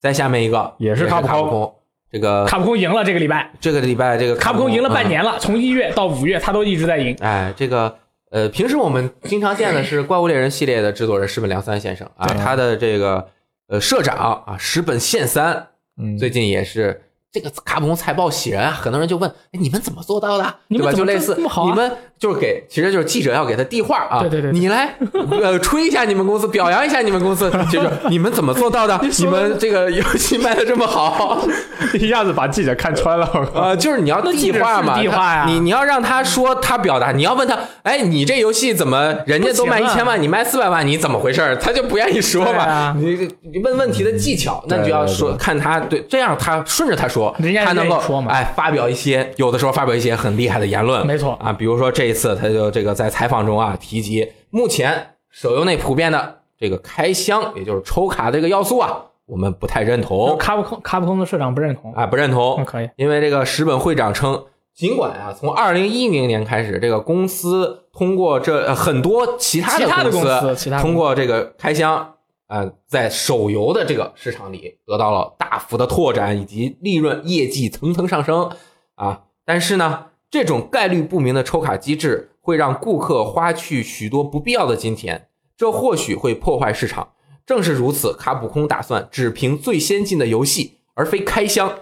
再下面一个
也是
卡
卡普空
空，这个
卡普空赢了这个礼拜，
这个礼拜这个
卡普空赢了半
嗯
年了，从一月到五月他都一直在赢。
哎，这个呃，平时我们经常见的是《怪物猎人》系列的制作人石本良三先生啊，他的这个呃社长啊石本宪三，
嗯，
最近也是这个卡普空财报喜人啊，很多人就问，哎，你们怎么做到的？对吧？就类似你们就是给，其实就是记者要给他递话啊，
对对对
你来呃吹一下你们公司，表扬一下你们公司，就是你们怎么做到的？你们这个 游戏卖的这么好，
一下子把记者看穿了。
呃，就是你要递话嘛，
递话呀？
你你要让他说他表达，你要问他，哎，你这游戏怎么人家都卖一千万，你卖四百万，你怎么回事？他就不愿意说嘛。你你问问题的技巧，那你就要说看他对，这样他顺着他说，
人家
他能够哎发表一些有的时候发表一些很厉害的言论，
没错。
啊，比如说这一次他就这个在采访中啊提及，目前手游内普遍的这个开箱，也就是抽卡这个要素啊，我们不太认同
卡普空卡普空的社长不认同，
啊，不认同
那。可以，
因为这个石本会长称，尽管啊，从二零一零年开始，这个公司通过这、呃很多其他的
其他的
公
公司其他
通过这个开箱，呃，在手游的这个市场里得到了大幅的拓展，以及利润业绩层层上升啊。但是呢，这种概率不明的抽卡机制会让顾客花去许多不必要的金钱，这或许会破坏市场。正是如此，卡普空打算只凭最先进的游戏，而非开箱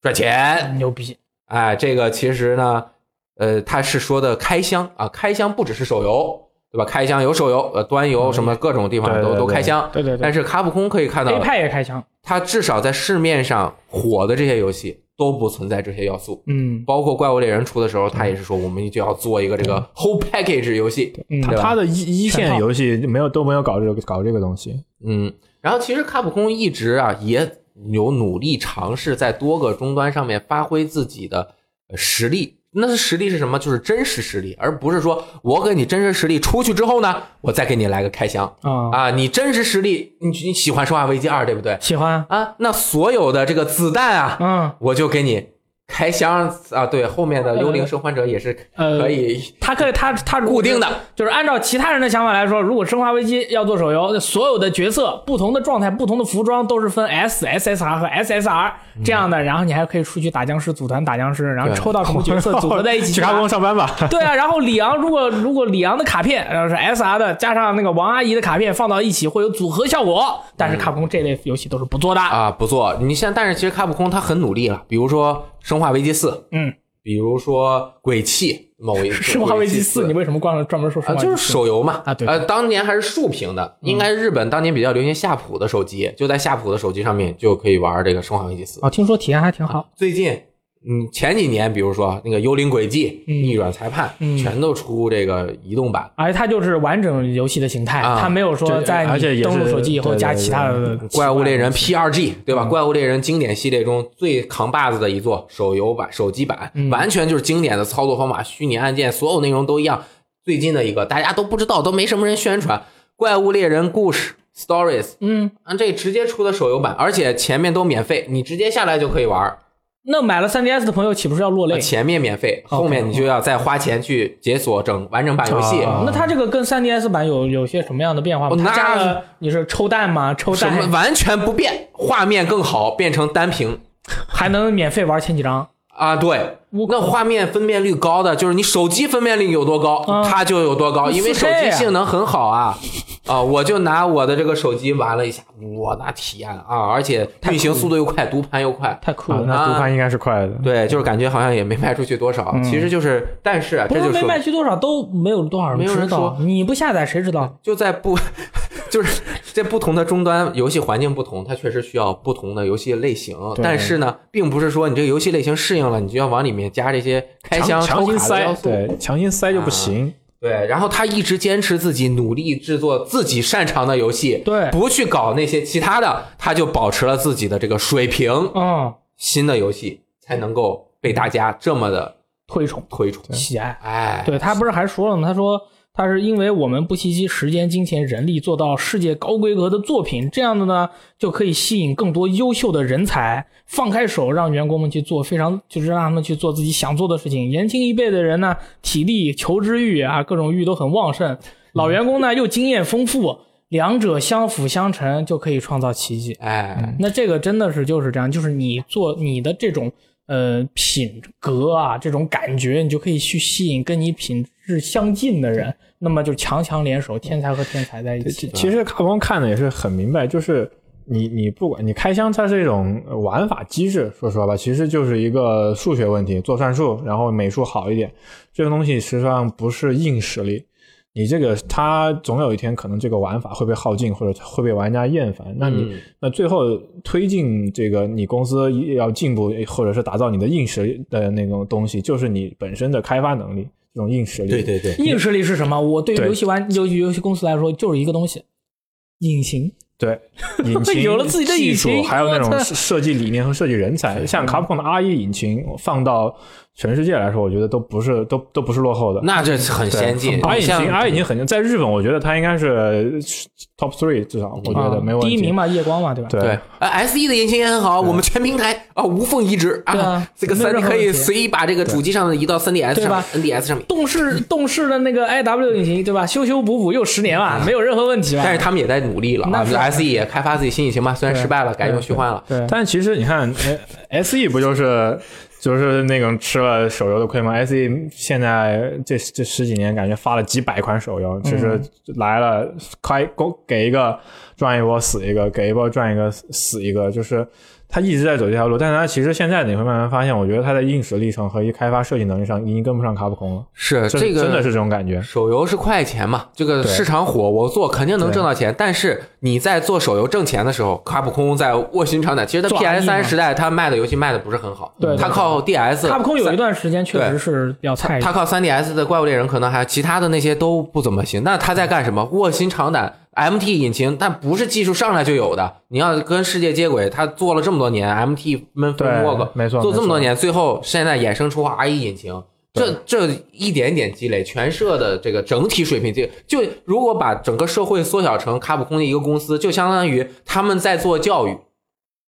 赚钱。
牛逼，
哎，这个其实呢，呃，他是说的开箱啊，开箱不只是手游，对吧？开箱有手游，呃，端游什么各种地方都
对对对
都开箱。
对对对
但是卡普空可以看到
，A
到，
派也开箱，
它至少在市面上火的这些游戏都不存在这些要素。
嗯
包括怪物猎人出的时候，他也是说我们就要做一个这个 whole package 游戏，
嗯，
对吧
他的一一线游戏没有都没有搞这个搞这个东西。
嗯，然后其实卡普空一直啊也有努力尝试在多个终端上面发挥自己的呃实力。那是实力是什么？就是真实实力，而不是说我给你真实实力出去之后呢，我再给你来个开箱
啊，
啊！你真实实力，你你喜欢《生化危机二》对不对？
喜欢，
啊，那所有的这个子弹啊，
嗯，
我就给你开箱啊。对，后面的幽灵生还者也是
呃
可以
他可以，他他如果
固定的，
就是按照其他人的想法来说，如果《生化危机》要做手游，那所有的角色、不同的状态、不同的服装都是分 S、SSR 和 SSR 这样的，然后你还可以出去打僵尸，组团打僵尸，然后抽到什么角色组合在一起
去卡普空上班吧。
对啊，然后里昂如果如果里昂的卡片，然后是 SR 的，加上那个王阿姨的卡片放到一起，会有组合效果。但是卡普空这类游戏都是不做的。
啊，不做。你像，但是其实卡普空他很努力了，比如说《生化危机四》，
嗯，
比如说《鬼泣》某一《
生化危机
四
四，你为什么光专门说生
啊，
化危机四？
就是手游嘛
啊对
呃，当年还是竖屏的，应该日本当年比较流行夏普的手机，就在夏普的手机上面就可以玩这个《生化危机四》。
哦，听说体验还挺好。
最近，嗯，前几年，比如说那个《幽灵轨迹》
嗯
逆转裁判》
嗯
全都出这个移动版。
而且它就是完整游戏的形态，
啊
它没有说
这
在登录手机以后加其他的
怪物猎人
P
R G 对吧？
嗯
怪物猎人经典系列中最扛把子的一座手游版、手机版，
嗯
完全就是经典的操作方法，虚拟按键，所有内容都一样。最近的一个大家都不知道，都没什么人宣传，《怪物猎人故事 Stories》
嗯，
啊，这直接出的手游版，而且前面都免费，你直接下来就可以玩。
那买了 3DS 的朋友岂不是要落泪？
前面免费，后面你就要再花钱去解锁整完整版游戏。
啊
那它这个跟 3DS 版有有些什么样的变化
那
它加了你是抽蛋吗？抽蛋
什么
蛋
完全不变，画面更好，变成单屏
还能免费玩前几章？
啊！对，
我
那画面分辨率高的，就是你手机分辨率有多高，
嗯
它就有多高，因为手机
啊
性能很好啊。啊，我就拿我的这个手机玩了一下，我那体验啊，而且运行速度又快，读盘又快。
啊
太酷了！
那读盘应该是快的。
对，就是感觉好像也没卖出去多少，
嗯
其实就是，但是啊，
不是没卖去多少都没有多少人
没有人
知道，
说
你不下载谁知道？
就在不，就是在不同的终端游戏环境不同，它确实需要不同的游戏类型。但是呢，并不是说你这个游戏类型适应了，你就要往里面加这些开箱抽
强强行塞，
卡的要素。
对，强行塞就不行。
对，然后他一直坚持自己努力制作自己擅长的游戏，
对
不去搞那些其他的，他就保持了自己的这个水平。
嗯，
新的游戏才能够被大家这么的
推崇
推崇。
喜爱。
哎，
对他不是还说了吗？他说他是因为我们不惜其时间、金钱、人力做到世界高规格的作品，这样的呢就可以吸引更多优秀的人才，放开手让员工们去做非常就是让他们去做自己想做的事情。年轻一辈的人呢，体力、求知欲啊，各种欲都很旺盛；老员工呢又经验丰富，两者相辅相成，就可以创造奇迹。
哎，
那这个真的是就是这样，就是你做你的这种呃品格啊这种感觉，你就可以去吸引跟你品质相近的人，那么就强强联手，天才和天才在一起。
其实卡普空看的也是很明白，就是你你不管你开箱，它是一种玩法机制，说实话吧，其实就是一个数学问题，做算术，然后美术好一点，这个东西实际上不是硬实力。你这个，它总有一天可能这个玩法会被耗尽，或者会被玩家厌烦。那你、
嗯
那最后推进这个你公司要进步，或者是打造你的硬实力的那种东西，就是你本身的开发能力，这种硬实力。
对对对，
硬实力是什么？我对于游戏玩游游戏公司来说，就是一个东西，隐形。
对，引擎
有了自己的
技术
引擎
还有那种设计理念和设计人才，像卡普空的 R 一引擎放到全世界来说，我觉得都不是都都不是落后的。
那这是很先进。
R 引擎引擎很在日本，我觉得它应该是 top three，至少我觉得
啊
没问题。
第一名嘛，夜光嘛，对吧？
对
对，呃，S E 的引擎也很好，我们全平台啊无缝移植
啊
这个三 D 可以随意把这个主机上的移到三 D S 上
对吧
NDS 上面。
动视动视的那个 IW 引擎，对吧？修修补补又十年了，没有任何问题吧？
但是他们也在努力了啊，S E 也开发自己新引擎嘛，虽然失败了，改用虚幻了。
对，
但其实你看呃，S E 不就是就是那种吃了手游的亏吗？S E 现在这这十几年感觉发了几百款手游，就是来了开给给一个赚一波死一个，给一波赚一个死死一个，就是他一直在走这条路。但是他其实现在你会慢慢发现，我觉得他在硬实力上和一开发设计能力上已经跟不上卡普空了，
是这个
真的是这种感觉。
手游是快钱嘛，这个市场火，我做肯定能挣到钱。但是你在做手游挣钱的时候，卡普空在卧薪尝胆。其实
他
PS 三时代，他卖的游戏卖的不是很好，
对
他靠 DS，
卡普空有一段时间确实是比较菜。
他靠 3DS 的怪物猎人可能还其他的那些都不怎么行。那他在干什么？卧薪尝胆，MT 引擎，但不是技术上来就有的，你要跟世界接轨。他做了这么多年，MT
没错
做这么多年，最后现在衍生出 RE 引擎。这这一点点积累，全社的这个整体水平，就就如果把整个社会缩小成卡普空的一个公司，就相当于他们在做教育，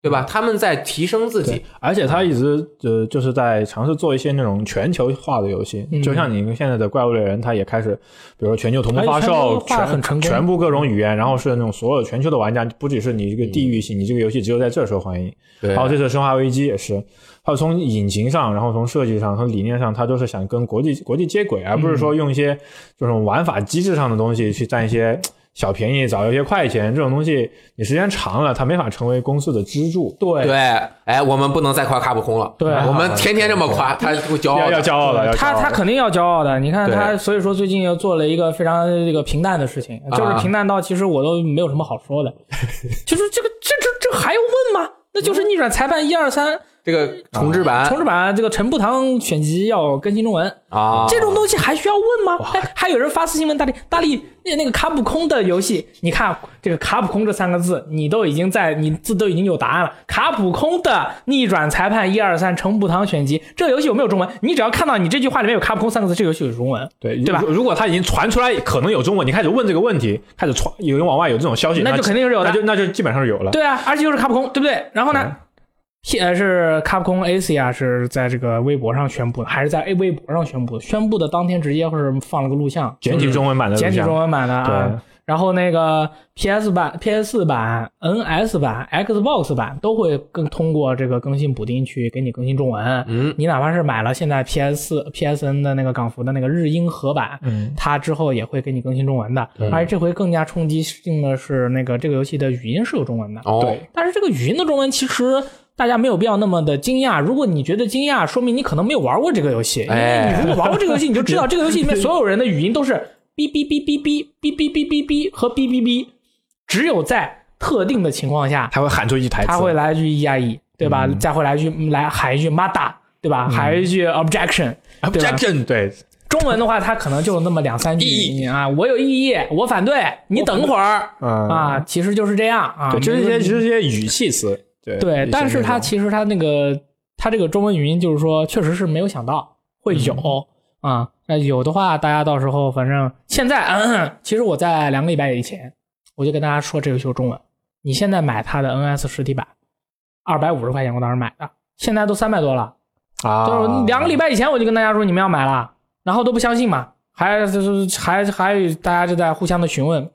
对吧？他们在提升自己，，
而且他一直呃就是在尝试做一些那种全球化的游戏，
嗯
就像你现在的怪物猎人，他也开始，比如说全球同步发售
全
全部各种语言，然后是那种所有全球的玩家，不只是你这个地域性，你这个游戏只有在这受欢迎。
对
还有这次《生化危机》也是，还有从引擎上，然后从设计上和理念上，他都是想跟国际国际接轨，而不是说用一些这种玩法机制上的东西去占一些小便宜、找一些快钱。这种东西你时间长了，它没法成为公司的支柱。
对
对，哎，我们不能再夸卡普空了，
对
我们天天这么夸，他会骄傲
要要骄傲的，
他他肯定要骄傲的。你看他，所以说最近又做了一个非常这个平淡的事情，就是
啊
平淡到其实我都没有什么好说的，就是这个这这这还用问吗？那就是逆转裁判一二三
这个重置版
重置版这个陈步堂选集要更新中文，
啊，
这种东西还需要问吗？还还有人发私信问大力，大力那那个卡普空的游戏，你看这个卡普空这三个字，你都已经在你字都已经有答案了。卡普空的逆转裁判一二三陈步堂选集，这个游戏有没有中文？你只要看到你这句话里面有卡普空三个字，这个游戏有中文。
对
对吧
如如果他已经传出来可能有中文，你开始问这个问题，开始传有人往外有这种消息，
那就肯定是有的
那就那就基本上是有了。
对啊，而且又是卡普空，对不对？然后呢？现是卡普空 AC 啊，是在这个微博上宣布的，还是在 A 微博上宣布的？宣布的当天直接是放了个录像，
简体中文版的
简体中文版的啊。然后那个 PS 版、PS 四版、NS 版、Xbox 版都会更通过这个更新补丁去给你更新中文。
嗯，
你哪怕是买了现在 PS 四、PSN 的那个港服的那个日英合版，
嗯，
它之后也会给你更新中文的。而且这回更加冲击性的是，那个这个游戏的语音是有中文的。
哦，
对，
但是这个语音的中文其实大家没有必要那么的惊讶。如果你觉得惊讶，说明你可能没有玩过这个游戏。因为
哎
你如果玩过这个游戏，你就知道这个游戏里面所有人的语音都是哔哔哔哔哔哔哔哔哔哔和哔哔哔，只有在特定的情况下，
他会喊出一台词，
他会来一句 e i e，对吧？再会来一句来喊一句 mada，对吧？喊一句 objection，objection，对，中文的话，它可能就那么两三句啊，我有异议，我反对，你等会儿
嗯
啊，其实就是这样啊。
就是这些，就是这些语气词，对
对，但是它
他
其实它那个它这个中文语音就是说，确实是没有想到会有、啊。那有的话，大家到时候反正现在，嗯，其实我在两个礼拜以前我就跟大家说这个游戏有中文。你现在买它的 NS 实体版，二百五十块钱，我当时买的，现在都三百多了。
啊，
就是两个礼拜以前我就跟大家说你们要买了，然后都不相信嘛，还就是还还有大家就在互相的询问。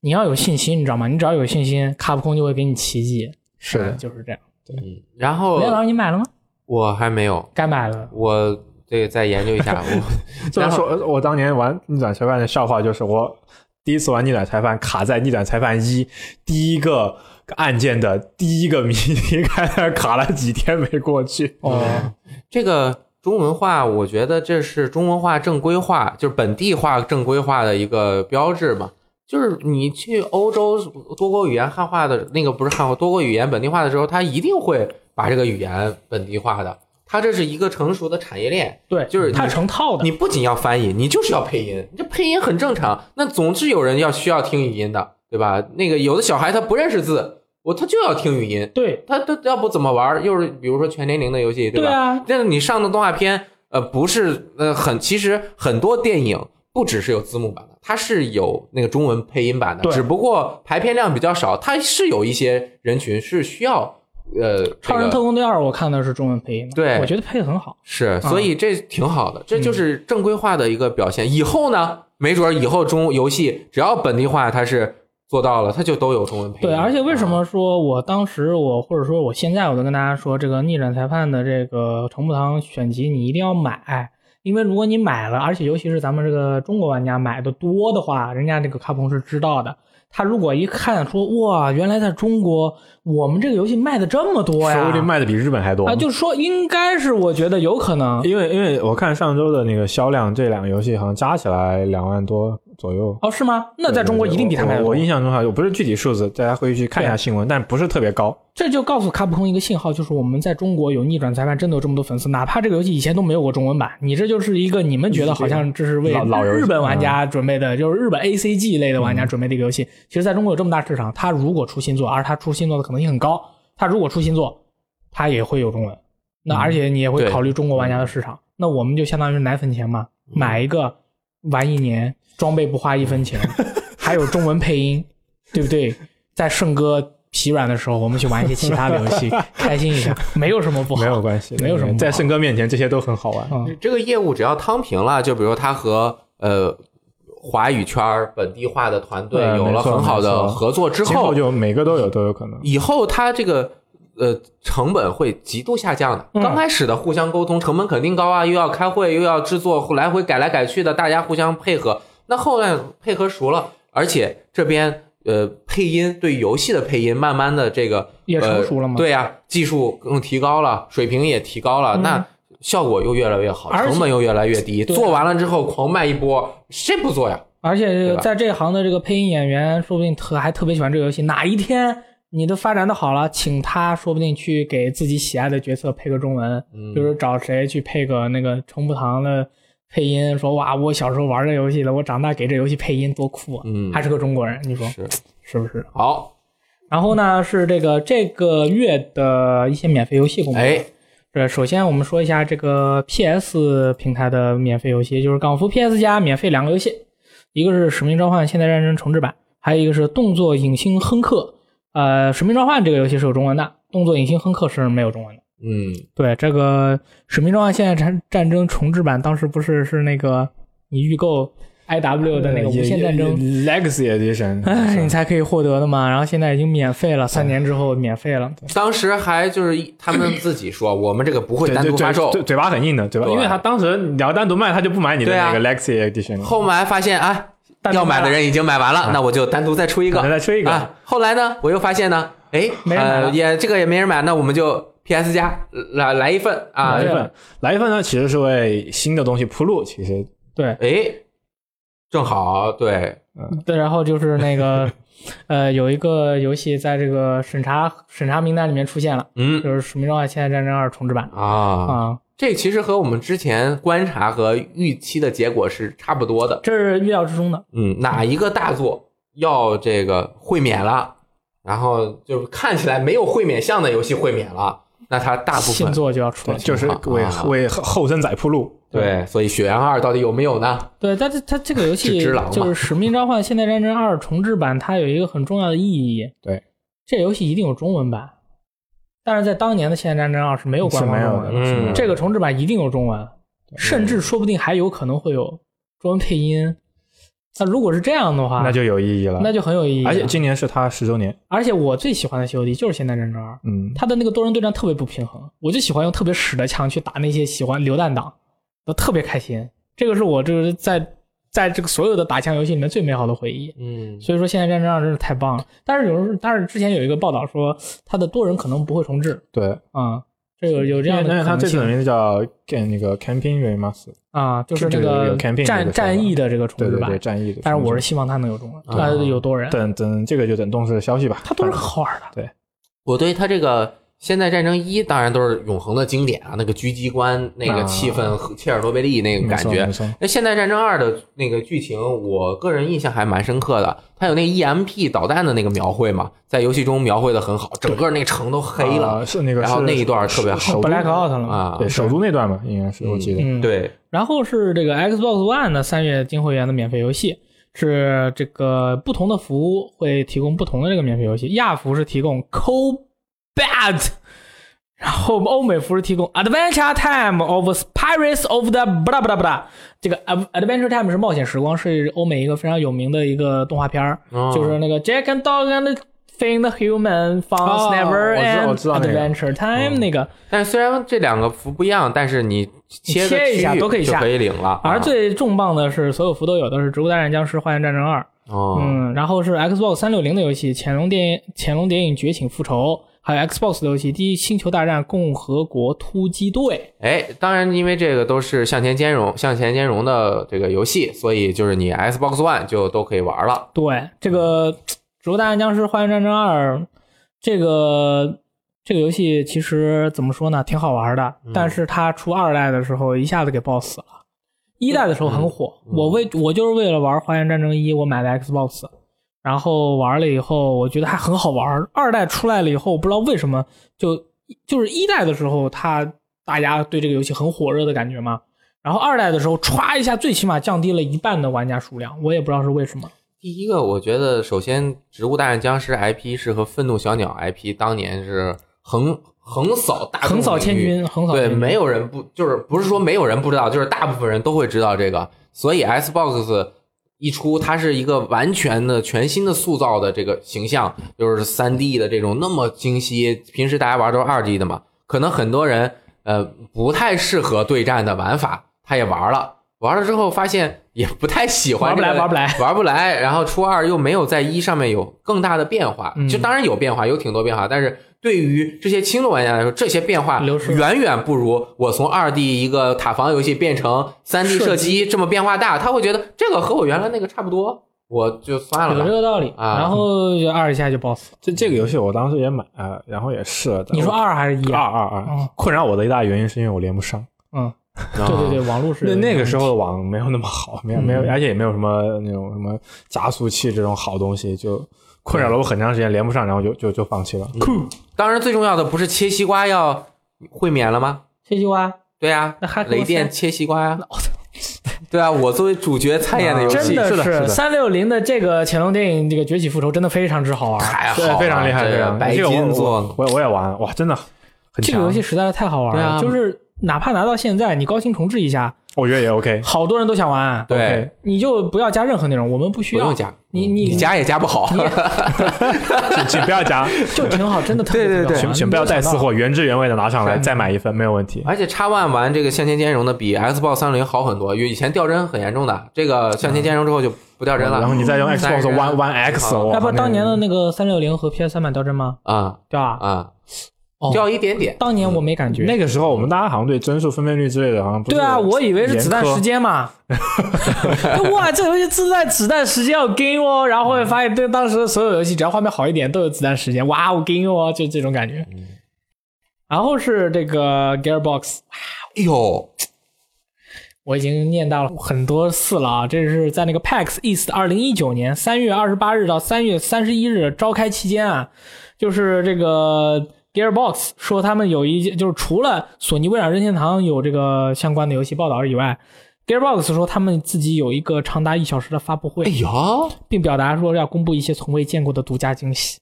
你要有信心，你知道吗？你只要有信心，卡普空就会给你奇迹。
是的
嗯就是这样。
对然后
雷老师，你买了吗？
我还没有，
该买了。
我这个再研究一下。我
这么说，我当年玩逆转裁判的笑话就是我第一次玩逆转裁判卡在逆转裁判一第一个案件的第一个谜题，看那卡了几天没过去。
哦，
这个中文化，我觉得这是中文化正规化，就是本地化正规化的一个标志嘛。就是你去欧洲多国语言汉化的那个不是汉化多国语言本地化的时候，它一定会把这个语言本地化的。它这是一个成熟的产业链，
对，
就是
它成套的。
你不仅要翻译，你就是要配音，这配音很正常。那总是有人要需要听语音的，对吧？那个有的小孩他不认识字，我他就要听语音，
对
他他要不怎么玩？又是比如说全年龄的游戏，吧？
对啊，
但是你上的动画片，呃，不是呃很，其实很多电影不只是有字幕版的，它是有那个中文配音版的，
对
只不过排片量比较少，它是有一些人群是需要呃，《
超人特工队二》我看的是中文配音的，
对
我觉得配的很好。
是，所以这挺好的，这就是正规化的一个表现。以后呢，没准儿以后中游戏只要本地化，它是做到了，它就都有中文配音。
对，而且为什
啊
么说我当时我或者说我现在我都跟大家说，这个逆转裁判的这个程步堂选集你一定要买，因为如果你买了，而且尤其是咱们这个中国玩家买的多的话，人家这个卡普空是知道的。他如果一看说哇，原来在中国我们这个游戏卖的这么多呀，
说不定卖的比日本还多
啊，就是说应该是我觉得有可能
因为因为我看上周的那个销量，这两个游戏好像加起来两万多左右。
哦，是吗？那在中国一定比他卖的多
我我印。象中哈，我不是具体数字，大家回去看一下新闻，但不是特别高。
这就告诉卡普空一个信号，就是我们在中国有逆转裁判，真的有这么多粉丝，哪怕这个游戏以前都没有过中文版，你这就是一个你们觉得好像这是为日本玩家准备的，就是日本 A C G 类的玩家准备的一个游戏。其实在中国有这么大市场，它如果出新作，而它出新作的可能性很高，它如果出新作，它也会有中文。那而且你也会考虑中国玩家的市场，那我们就相当于奶粉钱嘛，买一个玩一年，装备不花一分钱，还有中文配音，对不对？在圣哥疲软的时候，我们去玩一些其他的游戏，开心一下，没有什么不好。
没有关系，
没有什么
在圣哥面前，这些都很好玩。
嗯，
这个业务只要趟平了，就比如他和呃华语圈本地化的团队有了很好的合作之
今后就每个都有都有可能。
以后它这个呃成本会极度下降的。
嗯
刚开始的互相沟通成本肯定高啊，又要开会，又要制作，来回改来改去的，大家互相配合。那后来配合熟了，而且这边呃配音对游戏的配音慢慢的这个
也成熟了吗
呃对呀、技术更提高了，水平也提高了，
嗯
那效果又越来越好，成本又越来越低。做完了之后狂卖一波，谁不做呀？
而且在这行的这个配音演员，说不定特还特别喜欢这个游戏。哪一天你都发展的好了，请他说不定去给自己喜爱的角色配个中文，
嗯
比如找谁去配个那个程步堂的配音，说哇，我小时候玩这游戏了，我长大给这游戏配音多酷啊！
嗯，
还是个中国人，你说
是
是不是？
好，
然后呢，是这个这个月的一些免费游戏公布。
哎，
这，首先我们说一下这个 PS 平台的免费游戏，就是港服 PS 加免费两个游戏，一个是《使命召唤：现代战争重置版》，还有一个是《动作影星亨克》。呃，《使命召唤》这个游戏是有中文的，《动作影星亨克》是没有中文的。
嗯，
对，这个《使命召唤：现代战战争重置版》当时不是是那个你预购 IW 的那个无限战争
，Legacy Edition，
哎，你才可以获得的嘛。然后现在已经免费了，三年之后免费了。
当时还就是他们自己说，我们这个不会单独发售，
嘴嘴巴很硬的，对吧？因为他当时你要单独卖，他就不买你的那个 Legacy Edition 了。
后来发现啊，要买的人已经买完了，那我就单独再出一个
再出一个
啊。后来呢，我又发现呢，哎，
没人买
呃，也这个也没人买，那我们就 PS 加来来一份啊
来一，份，来一份呢，其实是为新的东西铺路。其实
对
哎，正好对，
对，然后就是那个呃，有一个游戏在这个审查审查名单里面出现了，
嗯
就是《使命召唤：现代战争二》重置版
啊，
啊。
这其实和我们之前观察和预期的结果是差不多的。
这是预料之中的。
嗯，哪一个大作要这个会免了，然后就是看起来没有会免项的游戏会免了，那它大部分
新作就要出
对，
了。
就是为
啊
为后生仔铺路。
对，所以《血缘二》到底有没有呢？
对，但是它这个游戏就是《使命召唤：现代战争二》重置版，它有一个很重要的意义。
对，
这游戏一定有中文版，但是在当年的《现代战争二》是没有官方中文
的，是没有
嗯
的
这个重置版一定有中文，甚至说不定还有可能会有中文配音。那如果是这样的话，
那就有意义了。
那就很有意义了。
而且今年是他十周年，
而且我最喜欢的 COD 就是《现代战争二》，
嗯，
他的那个多人对战特别不平衡，我就喜欢用特别屎的枪去打那些喜欢榴弹党，都特别开心。这个是我这是在在这个所有的打枪游戏里面最美好的回忆。
嗯，
所以说，《现代战争二》真是太棒了。但是有人，但是之前有一个报道说，他的多人可能不会重置
对，
啊、这有有这样的可能
因为他这次的名字叫那个 Campaign Remaster，
啊，就是
这个战
战役的这个重置版
对对对，。战役的。
但是我是希望它能有中文，
啊
呃，有多人，
等等这个就等动视的消息吧。
它都是好玩的。
对我对它这个《现代战争一》当然都是永恒的经典啊，那个狙击关那个气氛，和切尔诺贝利那个感觉。那《现代战争二》的那个剧情，我个人印象还蛮深刻的。它有那 EMP 导弹的那个描绘嘛，在游戏中描绘的很好，整个那城都黑了。
啊是那个，
然后那一段特别好
Black Out 了
啊
对，首都那段嘛，应该是我记得。
嗯，。
对，
然后是这个 Xbox One 的三月金会员的免费游戏，是这个不同的服务会提供不同的这个免费游戏。亚服是提供 Combat，然后欧美服是提供 Adventure Time of Pirates of the 不啦不啦不啦。这个 Ad- Adventure Time 是冒险时光，是欧美一个非常有名的一个动画片儿，
哦
就是那个 Jack and Dog and Find the Human
哦
Never
我知道我
End
知道
Adventure Time 那个。
但是虽然这两个服不一样，但是你切
切一下都可以下
就可以领了。
而
啊
最重磅的是，所有服都有的是《植物大战僵尸：幻影战争二》，
哦，
嗯，然后是 Xbox 三六零的游戏《潜龙电影潜龙谍影：觉醒复仇》，还有 Xbox 的游戏《第一星球大战：共和国突击队
哎，当然，因为这个都是向前兼容、向前兼容的这个游戏，所以就是你 Xbox One 就都可以玩了。》。
对，这个《植物大战僵尸：幻影战争二》，这个这个游戏其实怎么说呢，挺好玩的，但是它出二代的时候一下子给爆死了。一代的时候很火，
嗯
我为我就是为了玩《花园战争一》，我买的 Xbox，然后玩了以后，我觉得还很好玩。二代出来了以后，不知道为什么就就是一代的时候，它大家对这个游戏很火热的感觉嘛。然后二代的时候，歘一下，最起码降低了一半的玩家数量，我也不知道是为什么。
第一个，我觉得首先《植物大战僵尸》IP 是和《愤怒小鸟》IP 当年是横横扫大
横扫千军，横扫
对，没有人不就是不是说没有人不知道，就是大部分人都会知道这个。所以 Xbox 一出，它是一个完全的全新的塑造的这个形象，就是三 D 的这种那么精细。平时大家玩都是二 D 的嘛，可能很多人呃不太适合对战的玩法，他也玩了。玩了之后发现也不太喜欢、
玩不来玩不来
玩不来。然后初二又没有在一上面有更大的变化，
嗯
就当然有变化，有挺多变化，但是对于这些轻度玩家来说，这些变化远远不如我从二 D 一个塔防游戏变成三 D
射
射击这么变化大。他会觉得这个和我原来那个差不多，我就算了
有这。个道理。
啊
然后就二一下就 BOSS。
这这个游戏我当时也买，呃然后也试了。
你说二还是一
二
啊？
二二
嗯，
困扰我的一大原因是因为我连不上。
嗯，
啊
对对对，网络是
那那个时候的网没有那么好，没有没有，而且也没有什么那种什么加速器这种好东西，就困扰了我很长时间，连不上，然后就就就放弃了。
酷。当然，最重要的不是切西瓜要会免了吗？
切西瓜，
对呀、
那还
雷电切西瓜呀、对啊，我作为主角 参演的游戏，
真的
是的是的
三六零的这个潜龙电影这个崛起复仇真的非常之好玩。
对
太好了，，
非常厉害，
这
非常
白金做
我我我也玩，哇，真的很
这个。游戏实在是太好玩了，
对啊
就是哪怕拿到现在，你高清重置一下，
我觉得也 OK。
好多人都想玩。
对
OK
你就不要加任何内容，我们不需要
不用加，
你你
你加也加不好。
请请不要加，
就挺好，真的特别
对对对
特别好玩
请请不要带私。货，原汁原味的拿上来，再买一份没有问题。
而且叉 One 玩这个向前兼容的比 Xbox 三六零好很多，因为以前掉帧很严重的，这个向前兼容之后就不掉帧了。
然后你再用
嗯
Xbox One One X，
好
哇
哎不，当年的那个三六零和 PS 三版掉帧吗？
啊
掉啊！
啊，
哦
掉一点点。
当年我没感觉。
那个时候我们大家好像对帧数分辨率之类的，好像不
对啊，我以为是子弹时间嘛。哇，这游戏自带子弹时间要 game 哦，然后会发现，对当时所有游戏只要画面好一点都有子弹时间，哇，我 game 哦，就这种感觉。然后是这个 Gearbox，
哎呦，
我已经念到了很多次了啊，这是在那个 PAX East 二零一九年三月二十八日到三月三十一日召开期间啊，就是这个 Gearbox 说他们有一就是除了索尼、微软、任天堂有这个相关的游戏报道以外，Gearbox 说他们自己有一个长达一小时的发布会，并表达说要公布一些从未见过的独家惊喜。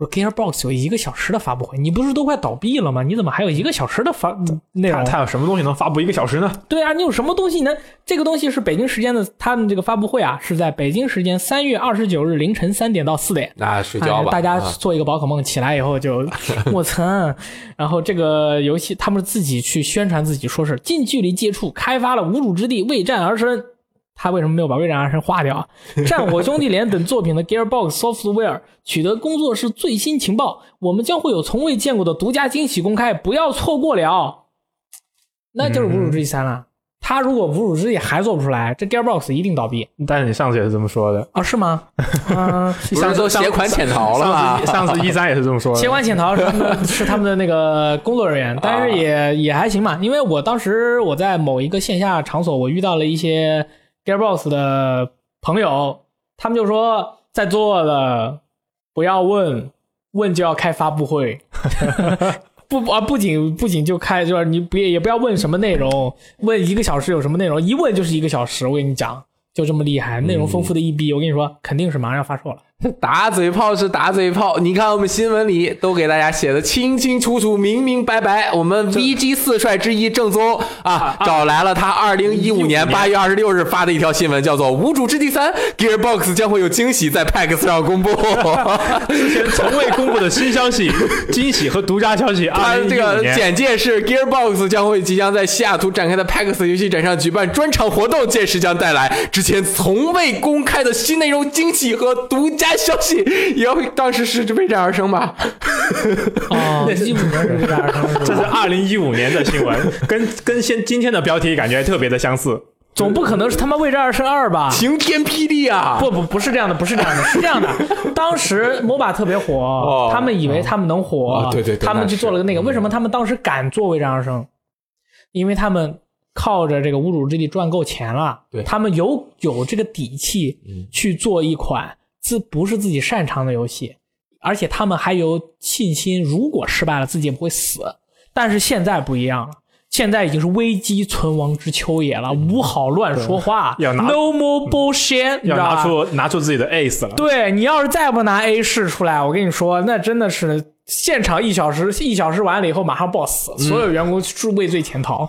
我 Gearbox 有一个小时的发布会，你不是都快倒闭了吗？你怎么还有一个小时的发内容？
它它有什么东西能发布一个小时呢？
对啊，你有什么东西能？这个东西是北京时间的，他们这个发布会啊，是在北京时间三月二十九日凌晨三点到四点。
那睡觉吧，
哎大家
啊
做一个宝可梦，起来以后就 我操！然后这个游戏他们自己去宣传自己，说是近距离接触开发了无主之地，为战而生。他为什么没有把为战而生划掉啊？战火兄弟连等作品的 Gearbox Software 取得工作室最新情报，我们将会有从未见过的独家惊喜公开，不要错过了。那就是无主之地三了。他如果无主之地还做不出来，这 Gearbox 一定倒闭
但是你上次也是这么说的，
啊？是吗？嗯、
不是都携款潜逃了吗？
上次一三也是这么说的。
携款潜逃是他们的是他们的那个工作人员，但是也也还行嘛，因为我当时我在某一个线下场所，我遇到了一些 Gearbox 的朋友，他们就说在座的不要问，问就要开发布会。不啊，不仅不仅就开，就是你别也不要问什么内容，问一个小时有什么内容，一问就是一个小时。我跟你讲，就这么厉害，内容丰富的一逼，我跟你说，肯定是马上要发售了。
打嘴炮是打嘴炮，你看我们新闻里都给大家写的清清楚楚、明明白白。我们 VG 四帅之一正宗啊，找来了他二零一五年八月二十六日发的一条新闻，叫做《无主之地三 Gearbox 将会有惊喜在 PAX 上公布》。
之前从未公布的新消息、惊喜和独家消息。啊
这个简介是 Gearbox 将会即将在西雅图展开的 PAX 游戏展上举办专场活动，届时将带来之前从未公开的新内容、惊喜和独家消息。也要当时是为战而生吧？
哦，一五年是这
是二零一五年的新闻，跟跟现今天的标题感觉特别的相似。
总不可能是他妈为战而生二吧？
晴天霹雳啊！
不不不是这样的，不是这样的，是这样的。当时 MOBA 特别火，他们以为他们能火，
哦对对对
他们去做了个那个。为什么他们当时敢做为战而生？因为他们靠着这个无主之地赚够钱了，
对
他们有有这个底气
嗯
去做一款自不是自己擅长的游戏，而且他们还有信心，如果失败了自己也不会死。但是现在不一样了。现在已经是危机存亡之秋也了，无好乱说话，
要拿
no more bullshit，
要拿出拿出自己的 ace 了。
对你要是再不拿 A 试出来，我跟你说，那真的是现场一小时，一小时完了以后马上 boss，、所有员工是畏罪潜逃。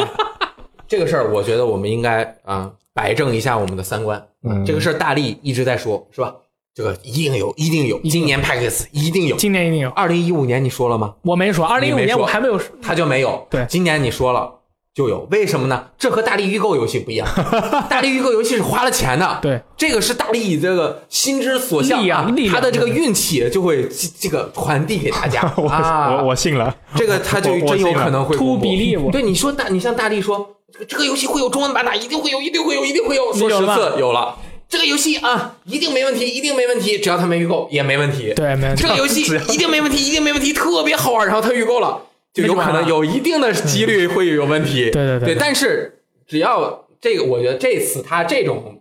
这个事儿，我觉得我们应该啊、摆正一下我们的三观。
嗯
这个事儿大力一直在说，是吧？这个一定有，一定有，今年 PAX 一定有。
今年一定有，
二零一五年你说了吗？
我没说，二零一五年我还没有，
他就没有。
对
今年你说了就有，为什么呢？这和大力预购游戏不一样，大力预购游戏是花了钱的。
对，
这个是大力这个心之所向
力
啊他的这个运气就会这这个传递给大家
我
啊。
我我信了。
这个他就真有可能会公布
believe
对，你说大，你像大力说，这个这个游戏会有中文版的，一定会有，一定会有，一定会有，说十
有了
次有了。这个游戏啊，一定没问题，一定没问题，只要他没预购也没问题。
对，没问题
这个游戏 一定没问题，一定没问题，特别好玩，然后他预购了，就有可能有一定的几率会有问题。
对对对
对，但是只要这个，我觉得这次他这种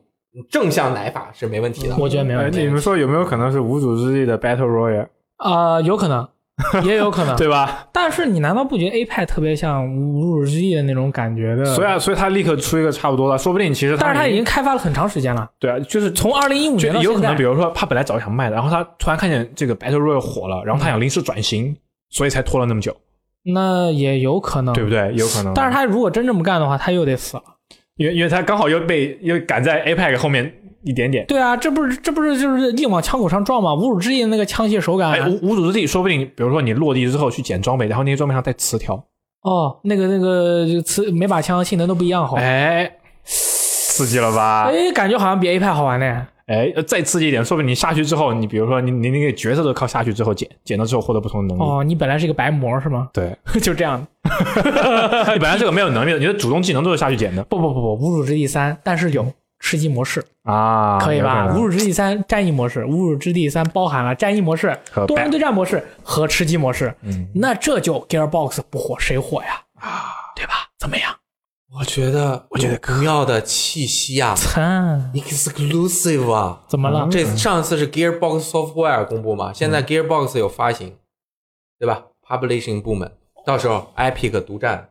正向奶法是没问题的。
我觉得没
呃
问题。
你们说有没有可能是无主之地的 Battle Royale，
啊，有可能，也有可能。
对吧？
但是你难道不觉得 A 派特别像无主之地的那种感觉的？
所以啊，所以他立刻出一个差不多的，说不定其实
但是他已
经
经开发了很长时间了，
对啊，就是
从二零一五年到
有可能，比。如说他本来早就想卖的，然后他突然看见这个 Battle Royale 火了，然后他想临时转型，所以才拖了那么久，
那也有可能，
对不对？有可能。
但是他如果真这么干的话，他又得死了。
因为因为他刚好又被又赶在 APEC 后面一点点。
对啊，这不是这不是就是硬往枪口上撞吗？无主之地的那个枪械手感，
哎，无无主之地，说不定比如说你落地之后去捡装备，然后那些装备上带词条，
哦，那个那个就磁每把枪性能都不一样好。
哎，刺激了吧？
哎，感觉好像比 A 派好玩呢。
哎，再刺激一点，说不定你下去之后，你比如说你你那个角色都靠下去之后捡，捡了之后获得不同的能力。
哦，你本来是一个白魔是吗？
对，
就这样。
你本来是个没有能力的，你的主动技能都是下去捡的
不不不不，无主之地三，但是有吃鸡模式，
啊，
可以吧？
有可能
无主之地三战役模式，无主之地三包含了战役模式、多人对战模式和吃鸡模式。
嗯，
那这就 Gearbox 不火谁火呀？啊，对吧？怎么样？
我觉得，我觉得不要的气息啊，，exclusive 啊。
怎么了？
这上次是 Gearbox Software 公布嘛，现在 Gearbox 有发行，对吧？Publishing 部门到时候 Epic 独占，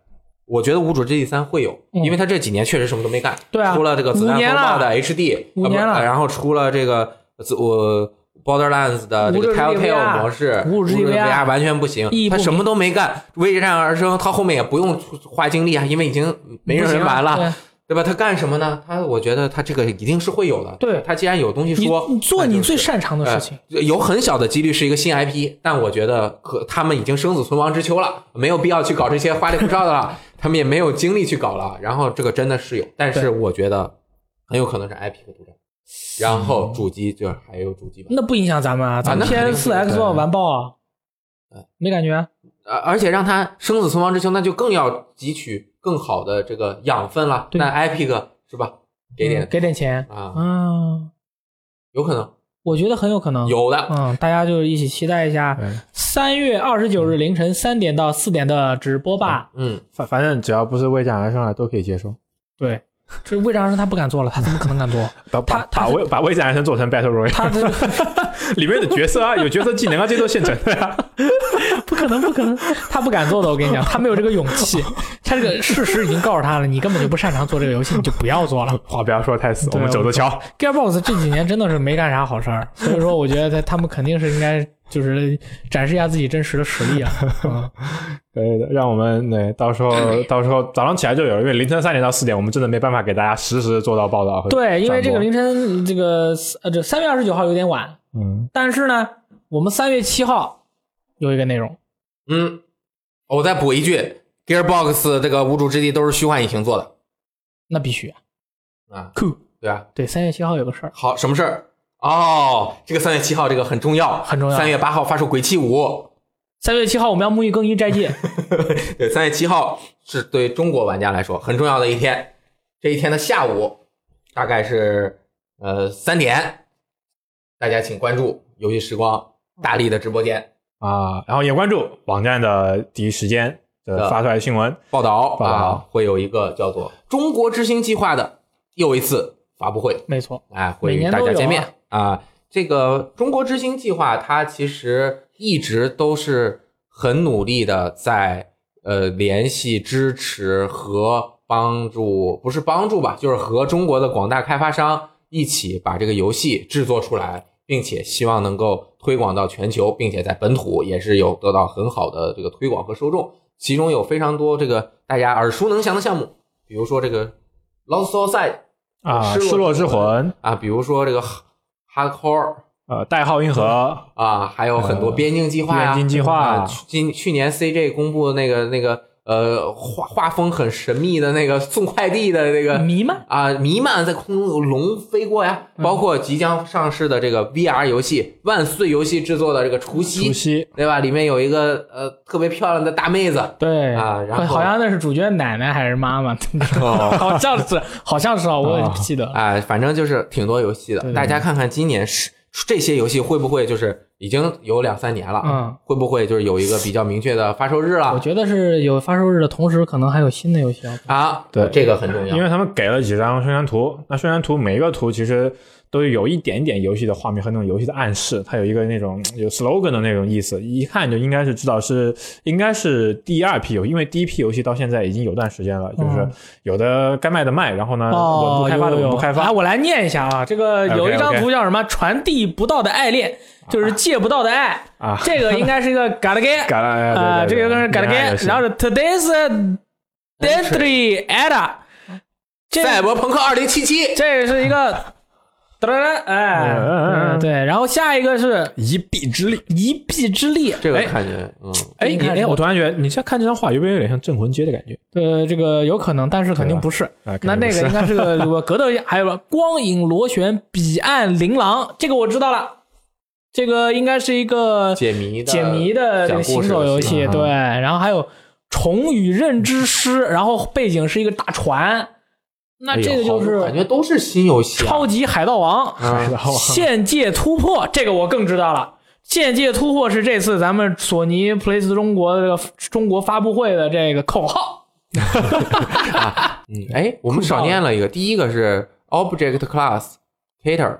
我觉得《无主之地三》会有，
嗯
因为他这几年确实什么都没干，
对啊
出了这个子弹风暴的 HD，
五年了
啊不然后出了这个子我 Borderlands 的这个
无主之地
Telltale 模式，
无主之地 VR
VR 完全不行他什么都没干，为战而生，他后面也不用花精力啊，因为已经没人玩了，
对
对吧？他干什么呢？他我觉得他这个一定是会有的。
对
他既然有东西说，
你做你最擅长的事情。
呃有很小的几率是一个新 IP，但我觉得可他们已经生死存亡之秋了，没有必要去搞这些花里胡哨的了，他们也没有精力去搞了。然后这个真的是有，但是我觉得很有可能是 IP 和独占，然后主机就是还有主机版，
那不影响咱们啊，咱们
那肯定
PS 四
是
X
对
完爆啊，没感觉
而且让他生死存亡之秋，那就更要汲取更好的这个养分了。那 Epic 是吧？给点
嗯给点钱。
啊，
嗯，
有可能
我觉得很有可能。
有的。
嗯，大家就一起期待一下
对
三月二十九日凌晨三点到四点的直播吧。
嗯，
反反正只要不是为战而生的都可以接受。
对，这魏长生他不敢做了，他怎么可能敢做？
把把把为把为战而生做成 Battle Royale，
他这
里面的角色啊，有角色技能啊，这都现成的呀。
不可能，不可能，他不敢做的。我跟你讲，他没有这个勇气。他这个事实已经告诉他了，你根本就不擅长做这个游戏，你就不要做了。
话不要说太死，我们走着瞧。
Gearbox 这几年真的是没干啥好事儿，所以说我觉得他他们肯定是应该就是展示一下自己真实的实力啊。嗯
可以的，让我们对到时候 到时候早上起来就有，因为凌晨三点到四点，我们真的没办法给大家实时做到报道和
对，因为这个凌晨这个呃这三月二十九号有点晚，
嗯
但是呢，我们三月七号有一个内容，
嗯，我再补一句，Gearbox 这个无主之地都是虚幻引擎做的
那必须
啊，
酷。
对啊？
对，三月七号有个事儿，
好，什么事儿？哦，这个三月七号这个很重要，
很重要。
三月八号发售《鬼泣五》，
三月七号我们要沐浴更衣斋戒，
对，三月七号是对中国玩家来说很重要的一天。这一天的下午大概是呃三点，大家请关注游戏时光大力的直播间。
啊，然后也关注网站的第一时间的发出来的新闻。
报道
报道。
啊，会有一个叫做“中国之星计划”的又一次发布会。
没错，
哎，会与大家见面
啊
啊。这个中国之星计划，它其实一直都是很努力的在呃联系、支持和帮助，不是帮助吧，就是和中国的广大开发商一起把这个游戏制作出来，并且希望能够推广到全球，并且在本土也是有得到很好的这个推广和受众。其中有非常多这个大家耳熟能详的项目，比如说这个 Lost Soul Side
啊，
失落
之魂，
啊，比如说这个 Hardcore
呃，代号银河，
啊，还有很多边境计划呀、
边境计划。
今去年 CJ 公布的那个那个呃画画风很神秘的那个送快递的那个
弥漫
啊，弥漫在空中有龙飞过呀，
嗯
包括即将上市的这个 VR 游戏万岁游戏制作的这个除夕，
除夕，
对吧？里面有一个呃特别漂亮的大妹子，
对
啊然后
好像那是主角奶奶还是妈妈，好像是，好像是啊，我也不记得了。
哎，反正就是挺多游戏的，大家看看今年是这些游戏会不会就是已经有两三年了，
嗯，
会不会就是有一个比较明确的发售日了我
觉得是有发售日的同时，可能还有新的游戏要出。
啊？
对
这个很重要，
因为他们给了几张宣传图，那宣传图每一个图其实都有一点点游戏的画面和那种游戏的暗示，它有一个那种有 slogan 的那种意思，一看就应该是知道是应该是第二批游戏，因为第一批游戏到现在已经有段时间了，就是
嗯
有的该卖的卖，然后呢稳
哦，
步开发的
有有
稳步开发。
哎，，我来念一下啊，这个有一张图叫什么？传递不到的爱恋，就是借不到的爱。
啊
这个应该是一个 gotta get
改了哎对
啊，这个应该是 gotta
恋爱游
get。
戏
然后是 today's deadly ada，这
赛博朋克二零七七，
这是一个，哒哒哒，哎，
嗯嗯
对对，然后下一个是
一臂之力。
一臂之力，
这个
哎
看着嗯，
哎，你哎，我突然觉得你现在看这张画，有没有有点像镇魂街的感觉？
呃，这个有可能，但是肯定不是。
啊，
那那个应该是个 格斗，还有个光影螺旋彼岸琳琅，这个我知道了。这个应该是一个
解谜的
解谜的这个行走游戏，对。然后还有虫与认知师，然后背景是一个大船，那这个就
是感觉都是新游戏啊，
超级海盗王。
啊
然后
限界突破，这个我更知道了。限界突破是这次咱们索尼 Place 中国的这个中国发布会的这个口号。
嗯，哎，我们少念了一个，第一个是 Object Class Cater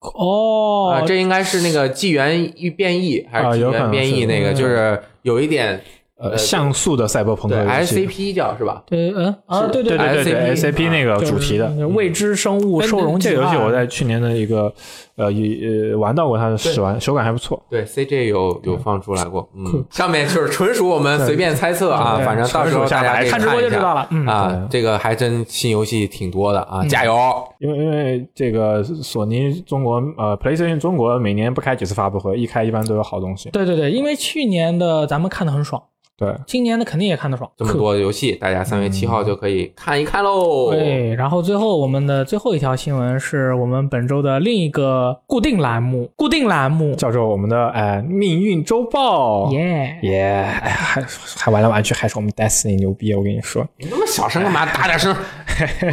哦，
啊，这应该是那个纪元变异还是纪元变异那个，
嗯
就是有一点
呃像素的赛博朋克游戏。
SCP 叫是吧？
对，嗯啊，对
对对对对 SCP，SCP 那个主题的。
未知生物收容器
这个游戏我在去年的一个呃也呃玩到过它的试玩，手感还不错。
对，CJ 有有放出来过，嗯，上面就是纯属我们随便猜测啊，反正到时候大家可以
看直播就知道了。嗯，
啊，这个还真新游戏挺多的啊，
嗯
加油！
因为因为这个索尼中国呃 PlayStation 中国每年不开几次发布会，一开一般都有好东西。
对对对，因为去年的咱们看的很爽，
对，
今年的肯定也看得爽。
这么多游戏，大家三月七号就可以看一看喽。
对，然后最后我们的最后一条新闻是我们本周的另一个固定栏目，固定栏目，
叫做我们的哎命运周报。
耶、
耶，哎呀，还还玩来玩去还是我们 Destiny 牛逼，我跟你说。
你那么小声干嘛？大点声！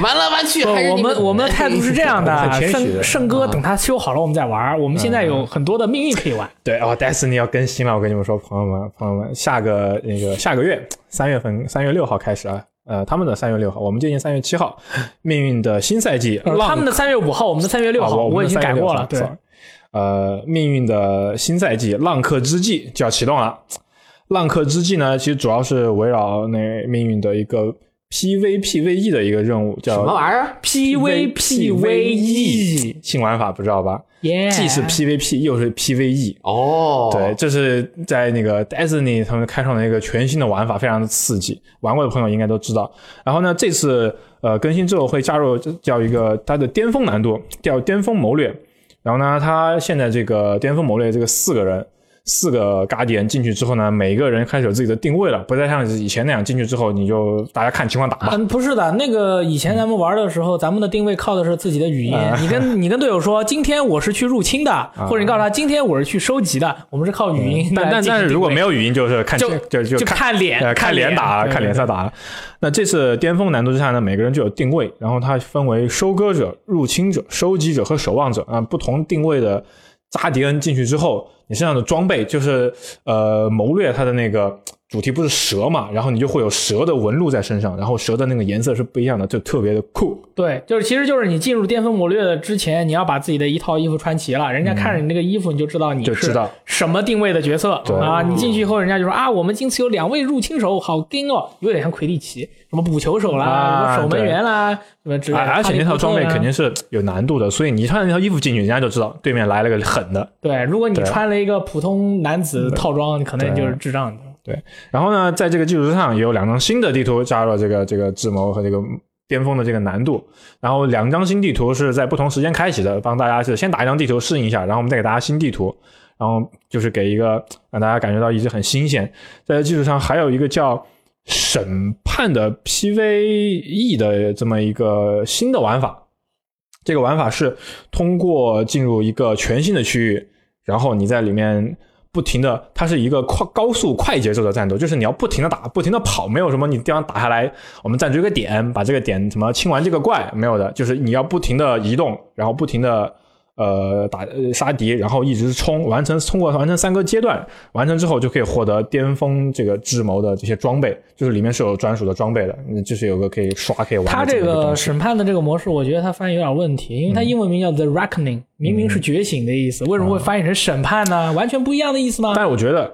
玩来玩去还是
我们我们的态度是这样的 圣圣哥等他修好了我们再玩。我们现在有很多的命运可以玩。
对哦，Destiny 要更新了，我跟你们说，朋友们，朋友们，下个那个下个月三月份三月六号开始啊，呃，他们的三月六号，我们接近三月七号，命运的新赛季，
呃他们的三月五号，我们的三月六号，
啊我
已经
3月6号
改过了。对，
呃，命运的新赛季《浪客之际》就要启动了。《浪客之际》呢，其实主要是围绕那命运的一个 PVPVE 的一个任务，叫
什么玩意儿
？PVPVE，
新玩法不知道吧？
耶，
既是 PVP 又是 PVE。
哦，
对，这是在那个 Destiny 他们开创了一个全新的玩法，非常的刺激。玩过的朋友应该都知道。然后呢，这次呃更新之后会加入叫一个它的巅峰难度，叫巅峰谋略。然后呢，它现在这个巅峰谋略这个四个人。四个 Guardian 进去之后呢，每一个人开始有自己的定位了，不再像以前那样进去之后你就大家看情况打吧。
嗯，不是的，那个以前咱们玩的时候，咱们的定位靠的是自己的语音。
啊
你跟你跟队友说，今天我是去入侵的，或者你告诉他，今天我是去收集的，我们是靠语音来
但但是如果没有语音，就是看
就
就就
就看脸
呃，
看
看脸打看脸色打了。那这次巅峰难度之下呢，每个人就有定位，然后它分为收割者、入侵者、收集者和守望者啊，不同定位的扎迪恩进去之后，你身上的装备就是呃谋略他的那个主题不是蛇嘛，然后你就会有蛇的纹路在身上，然后蛇的那个颜色是不一样的，就特别的酷。
对，就是其实就是你进入巅峰谋略的之前，你要把自己的一套衣服穿齐了，人家看着你那个衣服，你就知道你
就是知道
什么定位的角色
对
啊。你进去以后，人家就说啊，我们今次有两位入侵手，好盯哦，有点像魁地奇，什么捕球手啦，
啊
什么守门员啦，什么之类的。
而而且那套装备肯定
是
是有难度的，所以你穿那套衣服进去，人家就知道对面来了个狠的。
对。如果你穿了一个普通男子套装，你可能就是智障的。
对然后呢，在这个基础之上，也有两张新的地图加入了这个这个智谋和这个巅峰的这个难度。然后两张新地图是在不同时间开启的，帮大家是先打一张地图适应一下，然后我们再给大家新地图，然后就是给一个让大家感觉到一直很新鲜。在这基础上，还有一个叫审判的 PVE 的这么一个新的玩法。这个玩法是通过进入一个全新的区域，然后你在里面不停的，它是一个快高速快节奏的战斗，就是你要不停的打，不停的跑，没有什么你地方打下来，我们占据一个点，把这个点什么清完这个怪没有的，就是你要不停的移动，然后不停的呃打呃杀敌，然后一直冲，完成通过完成三个阶段，完成之后就可以获得巅峰这个智谋的这些装备，就是里面是有专属的装备的，嗯就是有个可以刷可以玩的
它这个审判的这个模式，我觉得他翻译有点问题，因为它英文名叫 The Reckoning，明明是觉醒的意思，为什么会翻译成审判呢？完全不一样的意思吗？
但是我觉得，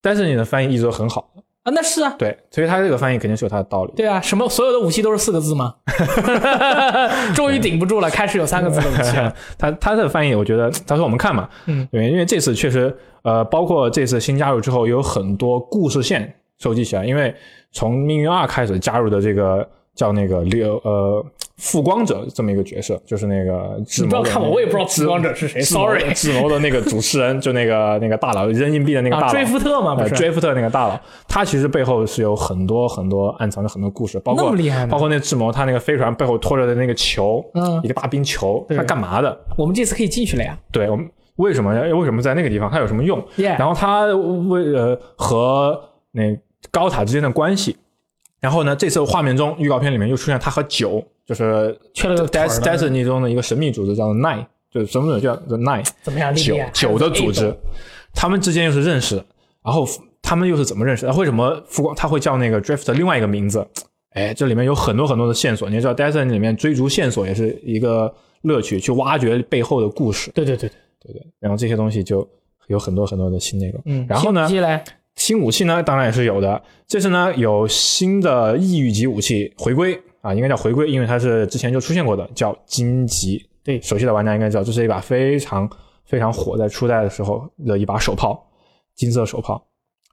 但是你的翻译一直都很好，
啊，那是啊，
对，所以他这个翻译肯定是有他的道理。
对啊，什么所有的武器都是四个字吗？终于顶不住了，开始有三个字的武器了。
他他的翻译，我觉得他说我们看嘛，
嗯，
对，因为这次确实，呃，包括这次新加入之后，有很多故事线收集起来，因为从命运二开始加入的这个叫那个六呃复光者这么一个角色，就是那个智谋的
你不要看我，我也不知道
智
复光者是谁，sorry。
智谋的那个主持人，就那个 那个大佬扔硬币的那个大
啊，
佬，
追夫特嘛，不是？
呃追福特那个大佬，他其实背后是有很多很多暗藏着很多故事，包括
厉害
包括那智谋他那个飞船背后拖着的那个球，
嗯
一个大冰球，他干嘛的？
我们这次可以进去了呀。
对我们为什么为什么在那个地方？他有什么用
Yeah
然后他为呃和那高塔之间的关系。然后呢，这次画面中预告片里面又出现他和酒，就是
缺了个腿儿
Destiny 中的一个神秘组织叫做 Nine，就是什么组织叫 The Nine。
怎么样？厉
酒
害
酒的组织，他们之间又是认识的，然后他们又是怎么认识的？为什么复光他会叫那个 Drift 另外一个名字？哎，这里面有很多很多的线索。你也知道 Destiny 里面追逐线索也是一个乐趣，去挖掘背后的故事，
对对对，
对不对？然后这些东西就有很多很多的新内容。
嗯。
然后呢
新
武器呢，当然也是有的。这次呢，有新的异域级武器回归啊，应该叫回归，因为它是之前就出现过的，叫荆棘。
对
熟悉的玩家应该知道，这是一把非常非常火，在初代的时候的一把手炮，金色手炮，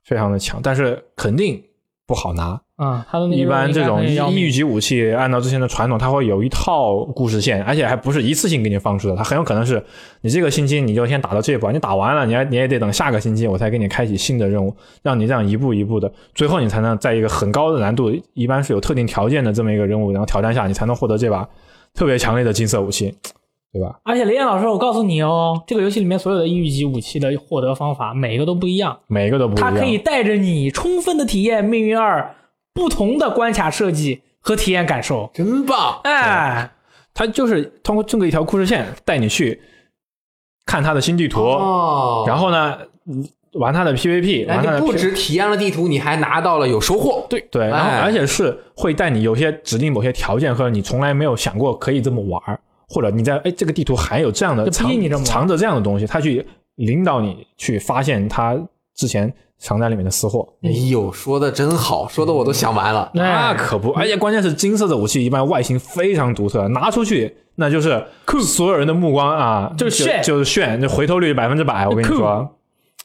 非常的强，但是肯定不好拿。
啊，他的
一般这种异
任务应该很要命
异域级武器，按照之前的传统，它会有一套故事线，而且还不是一次性给你放出的，它很有可能是你这个星期你就先打到这一步，你打完了，你还你也得等下个星期我才给你开启新的任务，让你这样一步一步的，最后你才能在一个很高的难度，一般是有特定条件的这么一个任务，然后挑战下，你才能获得这把特别强烈的金色武器，对吧？
而且雷燕老师，我告诉你哦，这个游戏里面所有的异域级武器的获得方法，每个都不一样。
每一个都不一样。
它可以带着你充分的体验《命运二》不同的关卡设计和体验感受。
真棒！
哎，
他就是通过这么一条故事线带你去看他的新地图，
哦，
然后呢，嗯玩他的 PVP，玩它的
那你不止体验了地图，你还拿到了有收获。对
对，然后
哎
而且是会带你有些指定某些条件，或者你从来没有想过可以这么玩，或者你在哎这个地图还有这样的藏藏着这样的东西，他去引导你去发现他之前藏在里面的私货。
哎呦，说的真好，说的我都想完了。
那
哎
可不，而且关键是金色的武器一般外形非常独特，拿出去那就是所有人的目光啊，
就是炫
就是炫，就回头率百分之百。我跟你说，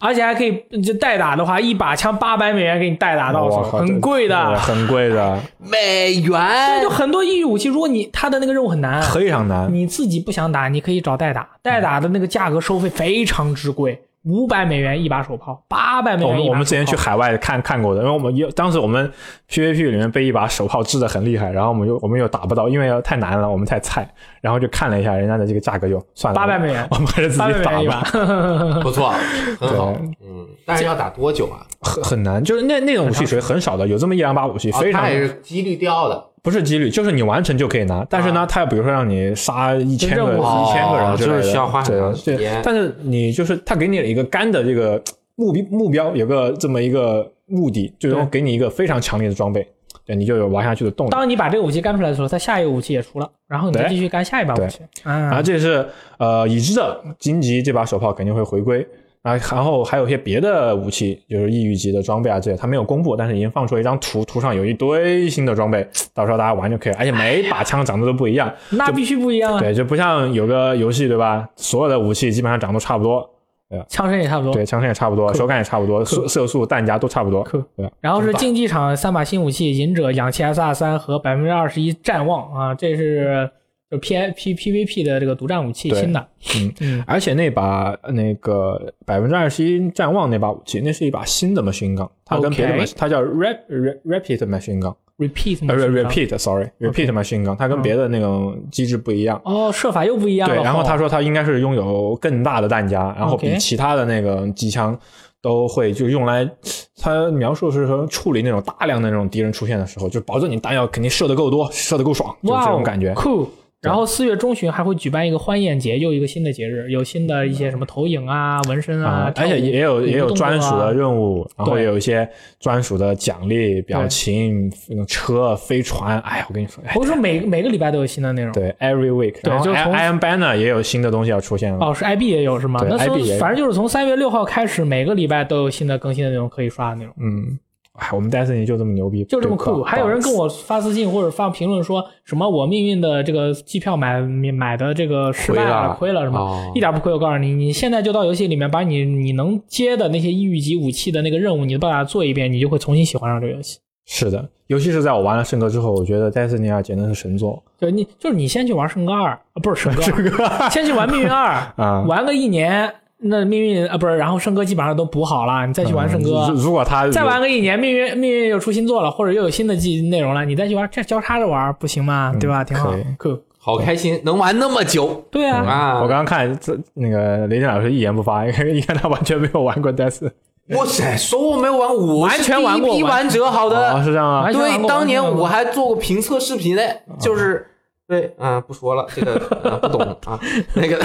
而且还可以就代打的话，一把枪八百美元给你代打到手，很贵的。
很贵的，
美元
对，
元
就很多异域武器，如果你他的那个任务很难，
非常难。
你自己不想打，你可以找代打，代打的那个价格收费非常之贵，五百美元一把手炮，八百美元一把
们我们之前去海外看看过的，因为我们有当时我们 PVP 里面被一把手炮治的很厉害，然后我们又我们又打不到，因为太难了，我们太菜，然后就看了一下人家的这个价格就算了，
八百美元
我们还是自己打
一把
吧，，
不错，很好。嗯，但是要打多久啊？
很很难，就是那那种武器属于很少的，有这么一两把武器非常
哦它也是几率掉的。
不是几率，就是你完成就可以拿，但是呢，他比如说让你杀一千个一千个人
哦
之类的，
就是需要花很长
对
时间
对但是你就是他给你了一个干的这个目标目标，有个这么一个目的，最终给你一个非常强烈的装备，对你就有玩下去的动力。
当你把这个武器干出来的时候，它下一个武器也出了，然后你再继续干下一把武器。啊
然后这是呃已知的荆棘这把手炮肯定会回归。啊，然后还有一些别的武器，就是异域级的装备啊，这些它没有公布，但是已经放出了一张图，图上有一堆新的装备，到时候大家玩就可以了。而且每把枪长得都不一样，
那必须不一样啊，
对，就不像有个游戏对吧？所有的武器基本上长得都差不多，对
枪声也差不多。
对，枪声也差不多，手感也差不多，射射速、弹夹都差不多。对，
然后是竞技场三把新武器：隐者、氧气 S 二三和百分之二十一战望啊，这是就 P I P PVP 的这个独占武器新的。
嗯
嗯，
而且那把那个百分之二十一战望那把武器，那是一把新的 machine gun，它跟别的 machine- 它叫 rap rap repeat machine
gun，repeat
呃
吗
repeat，sorry，repeat machine gun，它跟别的那种机制不一样。
哦，射法又不一样了。
对，然后他
哦
说他应该是拥有更大的弹夹，然后比其他的那个机枪都会就用来，他描述是说处理那种大量的那种敌人出现的时候，就保证你弹药肯定射得够多，射得够爽，就这种感觉。
酷。然后四月中旬还会举办一个欢宴节，又一个新的节日，有新的一些什么投影啊、纹身啊，
而且也有也有专属的。任务，然后
对
也有一些专属的奖励、表情、车、飞船。哎呀，我跟你说，不
是说每每个礼拜都有新的内容。
对，every week，
对就
I
从
I am Banner 也有新的东西要出现了。
哦，是 IB 也有是吗？
对
那从
IB
反正就是从三月六号开始，每个礼拜都有新的更新的内容可以刷的内容。
嗯，哎，我们 Destiny 就这么牛逼，
就这么酷。还有人跟我发私信或者发评论说什么我命运的这个机票买买的这个失败了，亏了什么？
哦
一点不亏。我告诉你，你现在就到游戏里面把你你能接的那些异域级武器的那个任务，你都把它做一遍，你就会重新喜欢上这个游戏。
是的，尤其是在我玩了圣歌之后，我觉得 Destiny 二简直是神作。
就是你就是你先去玩圣歌二，啊、不是 圣歌二，先去玩命运二
啊
玩个一年，那命运啊不是，然后圣歌基本上都补好了，你再去玩圣歌。
嗯如如果他
再玩个一年，命运命运又出新作了，或者又有新的季内容了，你再去玩，这交叉着玩不行吗？对吧？挺好
可。
好开心，能玩那么久
对啊，
啊！
我刚刚看这那个雷电老师一言不发，因为一看他完全没有玩过 Destiny。
哇塞，说我没有玩，我
完
是
全玩过
第一批玩者，好
哦，
的。
是这样吗
完？全玩
对，当年我还做过评测视频嘞，就是对啊，不说了，这个、啊、不懂啊。那个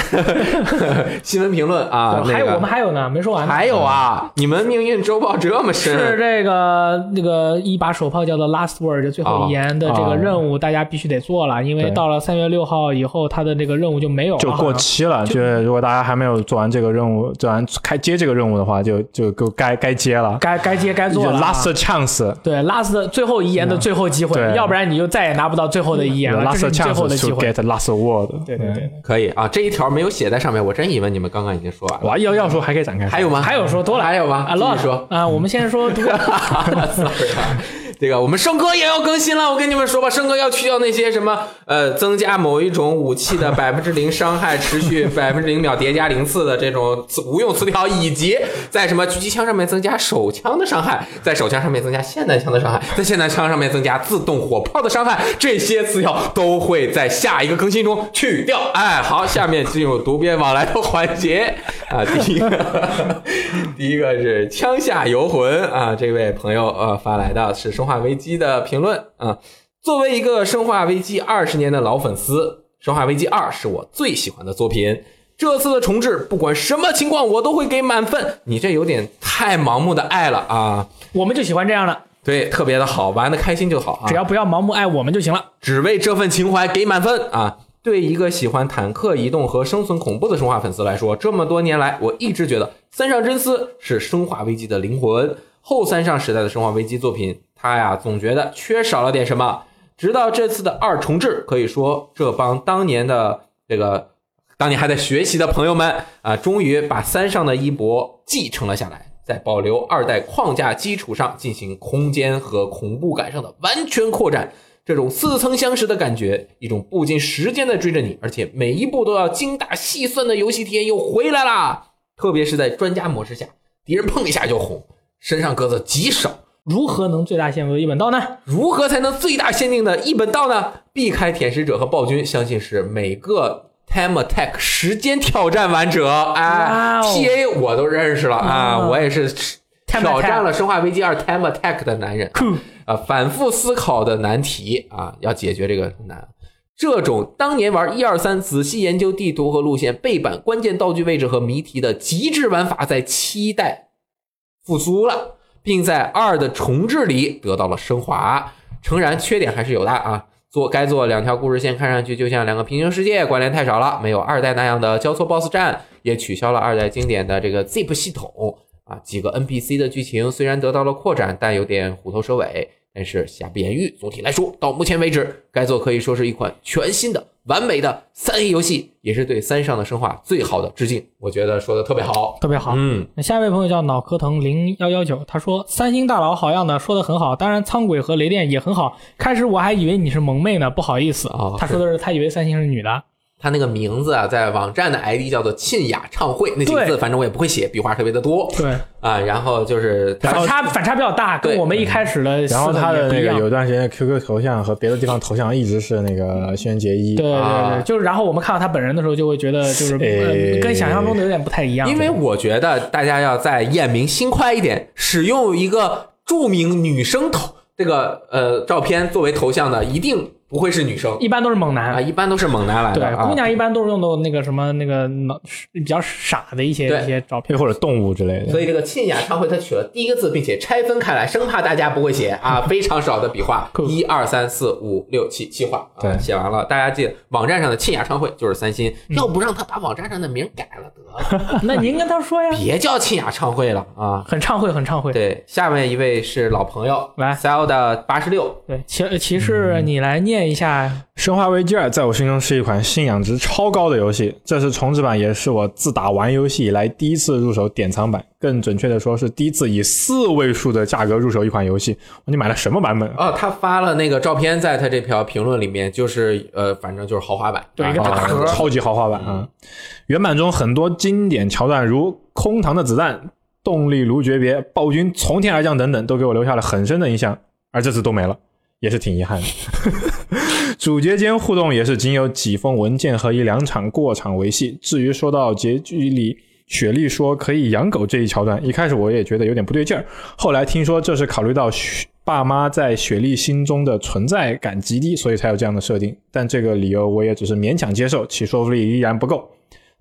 新闻评论啊，那个
还有我们还有呢，没说完。
还有啊，你们命运周报这么深，
是这个那个一把手炮叫做 Last Word 就最后一言的这
哦
个任务，大家必须得做了，因为到了三月六号以后，它的这个任务就没有了，
就过期了。就是如果大家还没有做完这个任务，做完开接这个任务的话，就就就该该接了，
该该接该做了啊。
last chance。
对 last 最后一言的最后机会，
对
要不然你就再也拿不到最后的一言了，这
last
是你最后的
chance
机会。
get last word。
对对对，
可以啊，这一条没有写在上面，我真以为你们刚刚已经说完了。
我，要要说还可以展开。
还有吗？
还有说多了，
还有吗？
啊，
继续说。
啊，我们先说多
Sorry 啊，这个我们生哥也要更新了，我跟你们说吧，生哥要去掉那些什么呃，增加某一种武器的百分之零伤害，持续 百分之零秒叠加零次的这种词无用词条，以及在什么狙击枪上面增加手枪的伤害，在手枪上面增加霰弹枪的伤害，在霰弹枪上面增加自动火炮的伤害，这些词条都会在下一个更新中去掉。哎，好，下面进入读编往来的环节啊，第一个，第一个是枪下游魂啊，这位朋友呃发来的是《生化危机》的评论啊。作为一个《生化危机》二十年的老粉丝，《生化危机二》是我最喜欢的作品。这次的重置，不管什么情况，我都会给满分。你这有点太盲目的爱了啊！
我们就喜欢这样的，
对，特别的好，玩的开心就好啊。
只要不要盲目爱我们就行了。
只为这份情怀给满分啊！对一个喜欢坦克移动和生存恐怖的生化粉丝来说，这么多年来，我一直觉得三上真司是生化危机的灵魂。后三上时代的生化危机作品，他呀总觉得缺少了点什么。直到这次的二重置，可以说这帮当年的这个当年还在学习的朋友们啊，终于把三上的衣钵继承了下来，在保留二代框架基础上进行空间和恐怖感上的完全扩展。这种似曾相识的感觉，一种不仅时间在追着你，而且每一步都要精打细算的游戏体验又回来啦！特别是在专家模式下，敌人碰一下就红，身上格子极少。
如何能最大限度的一本道呢？
如何才能最大限定的一本道呢？避开舔食者和暴君，相信是每个 Time Attack 时间挑战玩者，哎
哇哦
，TA 我都认识了啊，
哦
我也是挑战了《生化危机二 Time Attack》的男人啊，反复思考的难题啊，要解决这个难。这种当年玩一二三，仔细研究地图和路线、背板、关键道具位置和谜题的极致玩法，在七代复苏了，并在二的重置里得到了升华。诚然，缺点还是有的啊。做该做两条故事线，看上去就像两个平行世界，关联太少了，没有二代那样的交错 BOSS 战，也取消了二代经典的这个 Zip 系统啊。几个 NPC 的剧情虽然得到了扩展，但有点虎头蛇尾。但是瑕不掩瑜，总体来说，到目前为止，该作可以说是一款全新的、完美的三 A 游戏，也是对三上的生化最好的致敬。我觉得说的特别好。
特别好。
嗯，
那下一位朋友叫脑壳疼零幺幺九，他说三星大佬好样的，说的很好，当然苍鬼和雷电也很好。开始我还以为你是萌妹呢，不好意思。
啊
他说的是他以为三星是女的。
他那个名字啊，在网站的 ID 叫做沁雅唱会，那几个字反正我也不会写，笔画特别的多。
对，
啊。然后就是他
反差反差比较大，跟
对。
我们一开始的
然后他的那个有段时间 QQ 头像和别的地方头像一直是那个轩辕结衣。
对对对
啊，
就是然后我们看到他本人的时候，就会觉得就是、跟想象中的有点不太一样。
因为我觉得大家要在眼明心快一点，使用一个著名女生头这个呃照片作为头像的，一定不会是女生。
一般都是猛男。
啊，一般都是猛男来
对
的，对。
姑娘一般都是用的那个什么那个脑比较傻的一些
对。
一些照片。
或者动物之类的。
所以这个沁雅唱会，他取了第一个字，并且拆分开来，生怕大家不会写。啊，非常少的笔画，一二三四五六七七画，啊
对。
写完了，大家记得网站上的沁雅唱会就是三星，要不让他把网站上的名改了得了，
那您跟他说呀，
别叫沁雅唱会了啊。
很畅会，很畅会。
对，下面一位是老朋友，
来。
Zelda 八十六，
对，骑骑士，你来念一下。
《生化危机二》在我心中是一款信仰值超高的游戏，这是重置版，也是我自打玩游戏以来第一次入手典藏版，更准确的说是第一次以四位数的价格入手一款游戏。你买了什么版本？
哦，他发了那个照片，在他这条评论里面，就是呃，反正就是豪华版，
对一个大
啊
盒
超级豪华版啊！原版中很多经典桥段，如空膛的子弹、动力如诀别、暴君从天而降等等，都给我留下了很深的印象，而这次都没了，也是挺遗憾的。主角间互动也是仅有几封文件和一两场过场维系。至于说到结局里雪莉说可以养狗这一桥段，一开始我也觉得有点不对劲儿，后来听说这是考虑到雪爸妈在雪莉心中的存在感极低，所以才有这样的设定。但这个理由我也只是勉强接受，其说服力依然不够。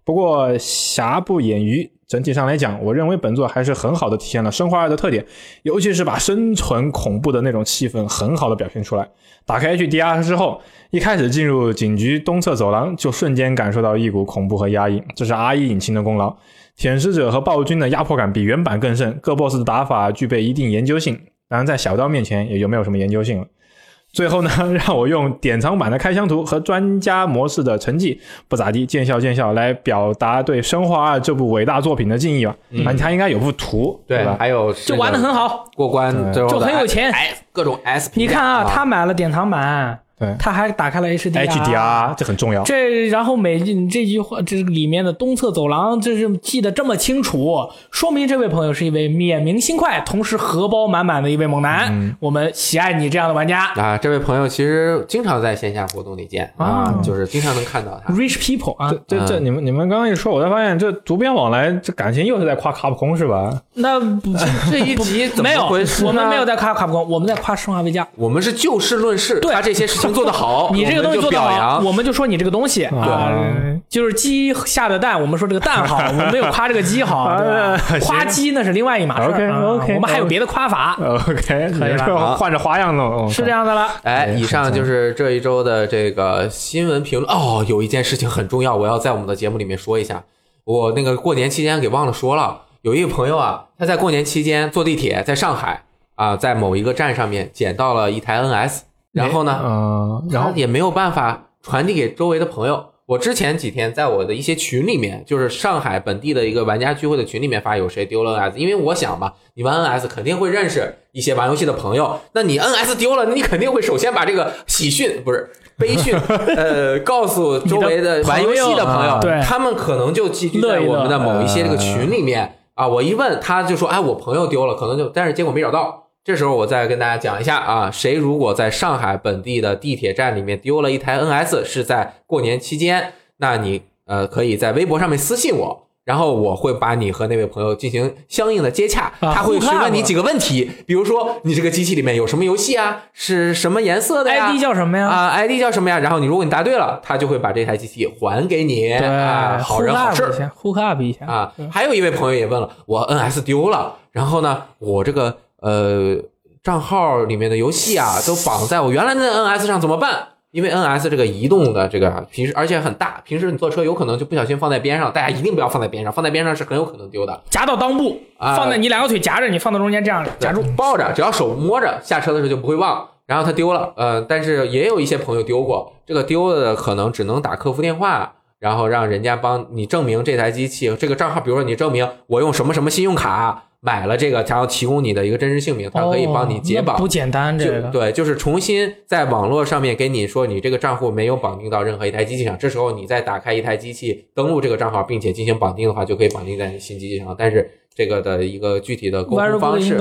不过瑕不掩瑜，整体上来讲，我认为本作还是很好的体现了《生化二》的特点，尤其是把生存恐怖的那种气氛很好的表现出来。打开 HDR 之后，一开始进入警局东侧走廊，就瞬间感受到一股恐怖和压抑，这是 R1 引擎的功劳。舔食者和暴君的压迫感比原版更甚，各 BOSS 的打法具备一定研究性，当然在小刀面前也就没有什么研究性了。最后呢，让我用典藏版的开箱图和专家模式的成绩不咋地，见笑见笑来表达对《生化二》这部伟大作品的敬意吧。啊，他应该有幅图，对吧？
还有
就玩的很好，
过关
就很有钱，
哎，各种 S。
你看啊，他买了典藏版。
对，
他还打开了
HDR，HDR 这很重要。
这然后每这句话，这里面的东侧走廊，这是记得这么清楚，说明这位朋友是一位眼明心快，同时荷包满满的一位猛男。我们喜爱你这样的玩家
啊！这位朋友其实经常在线下活动里见啊，就是经常能看到他。
Rich people 啊，
这这你们你们刚刚一说，我才发现这读编往来，这感情又是在夸卡普空是吧？
那不
这一集怎么回事？
我们没有在夸卡普空，我们在夸生化危机。
我们是就事论事，
对
他这些事情做得好，
你这个东西做得
好，
我们就说你这个东西啊，就是鸡下的蛋，我们说这个蛋好，我们没有夸这个鸡好，夸鸡那是另外一码事。
OK OK，
我们还有别的夸法。
OK，
可以了，
换着花样弄，
是这样的了。
哎，以上就是这一周的这个新闻评论。哦，有一件事情很重要，我要在我们的节目里面说一下。我那个过年期间给忘了说了，有一个朋友啊，他在过年期间坐地铁，在上海啊，在某一个站上面捡到了一台 NS。然后呢，
嗯，然后
也没有办法传递给周围的朋友。我之前几天在我的一些群里面，就是上海本地的一个玩家聚会的群里面发有谁丢了 NS，因为我想嘛，你玩 NS 肯定会认识一些玩游戏的朋友，那你 NS 丢了，你肯定会首先把这个喜讯不是悲讯，呃，告诉周围的玩游戏的朋友，
对，
他们可能就寄居在我们的某一些这个群里面啊。我一问，他就说，哎，我朋友丢了，可能就，但是结果没找到。这时候我再跟大家讲一下啊，谁如果在上海本地的地铁站里面丢了一台 NS，是在过年期间，那你呃可以在微博上面私信我，然后我会把你和那位朋友进行相应的接洽，他会询问你几个问题，比如说你这个机器里面有什么游戏啊，是什么颜色的呀
？ID 叫什么呀？
啊，ID 叫什么呀？然后你如果你答对了，他就会把这台机器还给你。
对，
好人好事
，hook up 一下
啊。还有一位朋友也问了，我 NS 丢了，然后呢，我这个。呃，账号里面的游戏啊，都绑在我原来的 NS 上怎么办？因为 NS 这个移动的这个平时而且很大，平时你坐车有可能就不小心放在边上，大家一定不要放在边上，放在边上是很有可能丢的。
夹到裆部，放在你两个腿夹着，你放到中间这样夹住，
抱着，只要手摸着，下车的时候就不会忘。然后他丢了，呃，但是也有一些朋友丢过，这个丢了的可能只能打客服电话，然后让人家帮你证明这台机器这个账号，比如说你证明我用什么什么信用卡。买了这个，他要提供你的一个真实姓名，他可以帮你解绑。
不简单，这个
对，就是重新在网络上面给你说，你这个账户没有绑定到任何一台机器上。这时候你再打开一台机器，登录这个账号，并且进行绑定的话，就可以绑定在你新机器上。但是这个的一个具体的沟通方式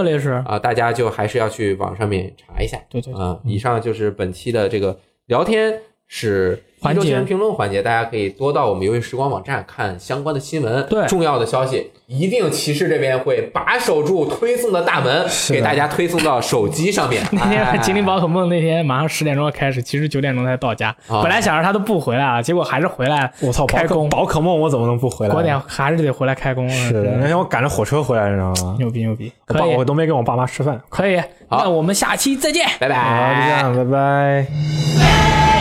啊，大家就还是要去网上面查一下。
对对
啊，以上就是本期的这个聊天是。环节评论环节，大家可以多到我们游戏时光网站看相关的新闻，
对
重要的消息，一定骑士这边会把守住推送的大门，给大家推送到手机上面。
那天精灵宝可梦那天马上十点钟开始，其实九点钟才到家。本来想着他都不回来了，结果还是回来。
我操，
开工
宝可梦我怎么能不回来？
我点还是得回来开工。
是的，那天我赶着火车回来，你知道吗？
牛逼牛逼，可以，
我都没跟我爸妈吃饭。
可以，那我们下期再见，
拜拜。
好，就这样，拜拜。